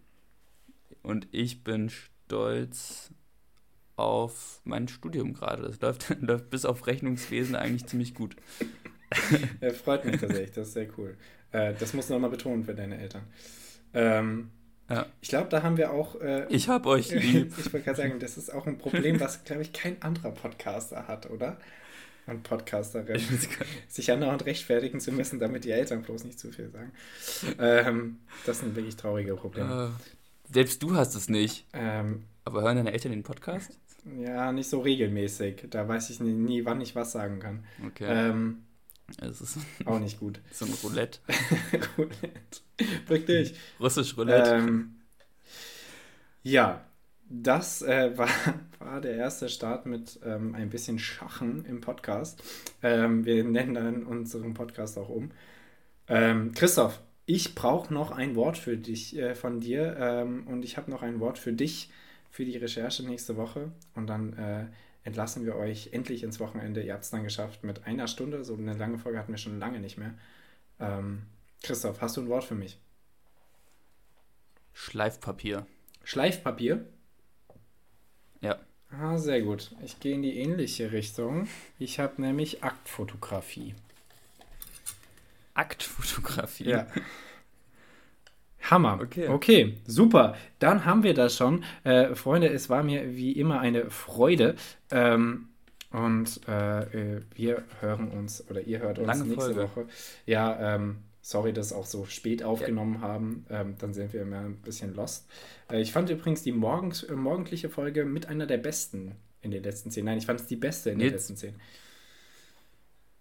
und ich bin stolz auf mein Studium gerade. Das läuft, läuft bis auf Rechnungswesen eigentlich ziemlich gut. ja, freut mich tatsächlich, das ist sehr cool. Äh, das muss nochmal betont für deine Eltern. Ähm, ja. Ich glaube, da haben wir auch. Äh, ich habe euch lieb. ich wollte gerade sagen, das ist auch ein Problem, was, glaube ich, kein anderer Podcaster hat, oder? Und Podcasterin. sich andauernd rechtfertigen zu müssen, damit die Eltern bloß nicht zu viel sagen. Ähm, das sind wirklich traurige Probleme. Äh, selbst du hast es nicht. Ähm, Aber hören deine Eltern den Podcast? Ja, nicht so regelmäßig. Da weiß ich nie, nie wann ich was sagen kann. Okay. Ähm, es ist auch nicht gut. So ein Roulette. Roulette. Dich. Russisch Roulette. Ähm, ja, das äh, war, war der erste Start mit ähm, ein bisschen Schachen im Podcast. Ähm, wir nennen dann unseren Podcast auch um. Ähm, Christoph, ich brauche noch ein Wort für dich, äh, von dir ähm, und ich habe noch ein Wort für dich für die Recherche nächste Woche und dann äh, entlassen wir euch endlich ins Wochenende. Ihr habt es dann geschafft mit einer Stunde. So eine lange Folge hatten wir schon lange nicht mehr. Ähm, Christoph, hast du ein Wort für mich? Schleifpapier. Schleifpapier? Ja. Ah, sehr gut. Ich gehe in die ähnliche Richtung. Ich habe nämlich Aktfotografie. Aktfotografie? Ja. Hammer. Okay. okay, super. Dann haben wir das schon. Äh, Freunde, es war mir wie immer eine Freude. Ähm, und äh, äh wir hören uns oder ihr hört uns Lange nächste Folge. Woche. Ja, ähm, sorry, dass auch so spät aufgenommen ja. haben. Ähm, dann sind wir immer ein bisschen lost. Äh, ich fand übrigens die morgens, äh, morgendliche Folge mit einer der besten in den letzten zehn. Nein, ich fand es die beste in Jetzt. den letzten zehn.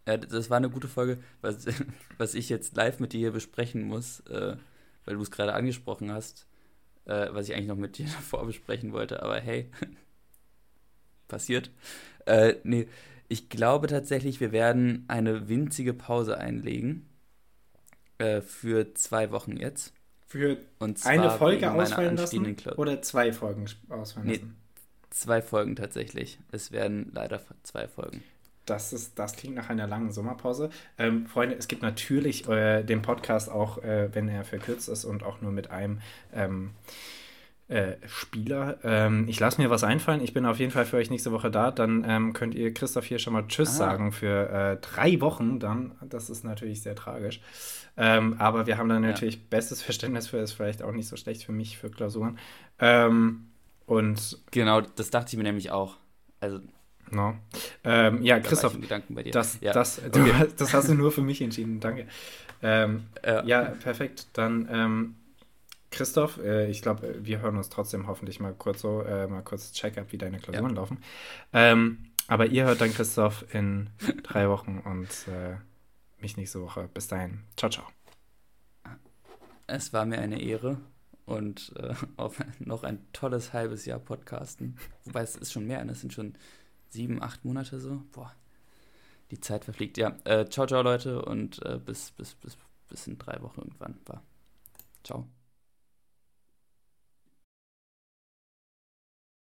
Ja, das war eine gute Folge, was, was ich jetzt live mit dir hier besprechen muss. Äh, weil du es gerade angesprochen hast, äh, was ich eigentlich noch mit dir davor besprechen wollte, aber hey, passiert. Äh, nee, ich glaube tatsächlich, wir werden eine winzige Pause einlegen. Äh, für zwei Wochen jetzt. Für eine Folge ausfallen lassen? Oder zwei Folgen ausfallen lassen? Nee, zwei Folgen tatsächlich. Es werden leider zwei Folgen das, ist, das klingt nach einer langen Sommerpause. Ähm, Freunde, es gibt natürlich äh, den Podcast auch, äh, wenn er verkürzt ist und auch nur mit einem ähm, äh, Spieler. Ähm, ich lasse mir was einfallen. Ich bin auf jeden Fall für euch nächste Woche da. Dann ähm, könnt ihr Christoph hier schon mal Tschüss ah. sagen für äh, drei Wochen. Dann, das ist natürlich sehr tragisch. Ähm, aber wir haben dann natürlich ja. bestes Verständnis für, ist vielleicht auch nicht so schlecht für mich, für Klausuren. Ähm, und genau, das dachte ich mir nämlich auch. Also No. Ähm, ja, Christoph, das, ja. Das, du, okay. das hast du nur für mich entschieden, danke. Ähm, ja. ja. perfekt. Dann, ähm, Christoph, äh, ich glaube, wir hören uns trotzdem hoffentlich mal kurz so, äh, mal kurz Check-up, wie deine Klausuren ja. laufen. Ähm, aber ihr hört dann Christoph in drei Wochen und äh, mich nächste Woche. Bis dahin. Ciao, ciao. Es war mir eine Ehre und äh, auf noch ein tolles halbes Jahr Podcasten. Wobei es ist schon mehr, ne? es sind schon sieben, acht Monate so. Boah. Die Zeit verfliegt, ja. Äh, ciao, ciao, Leute, und äh, bis, bis, bis, bis in drei Wochen irgendwann war. Ciao.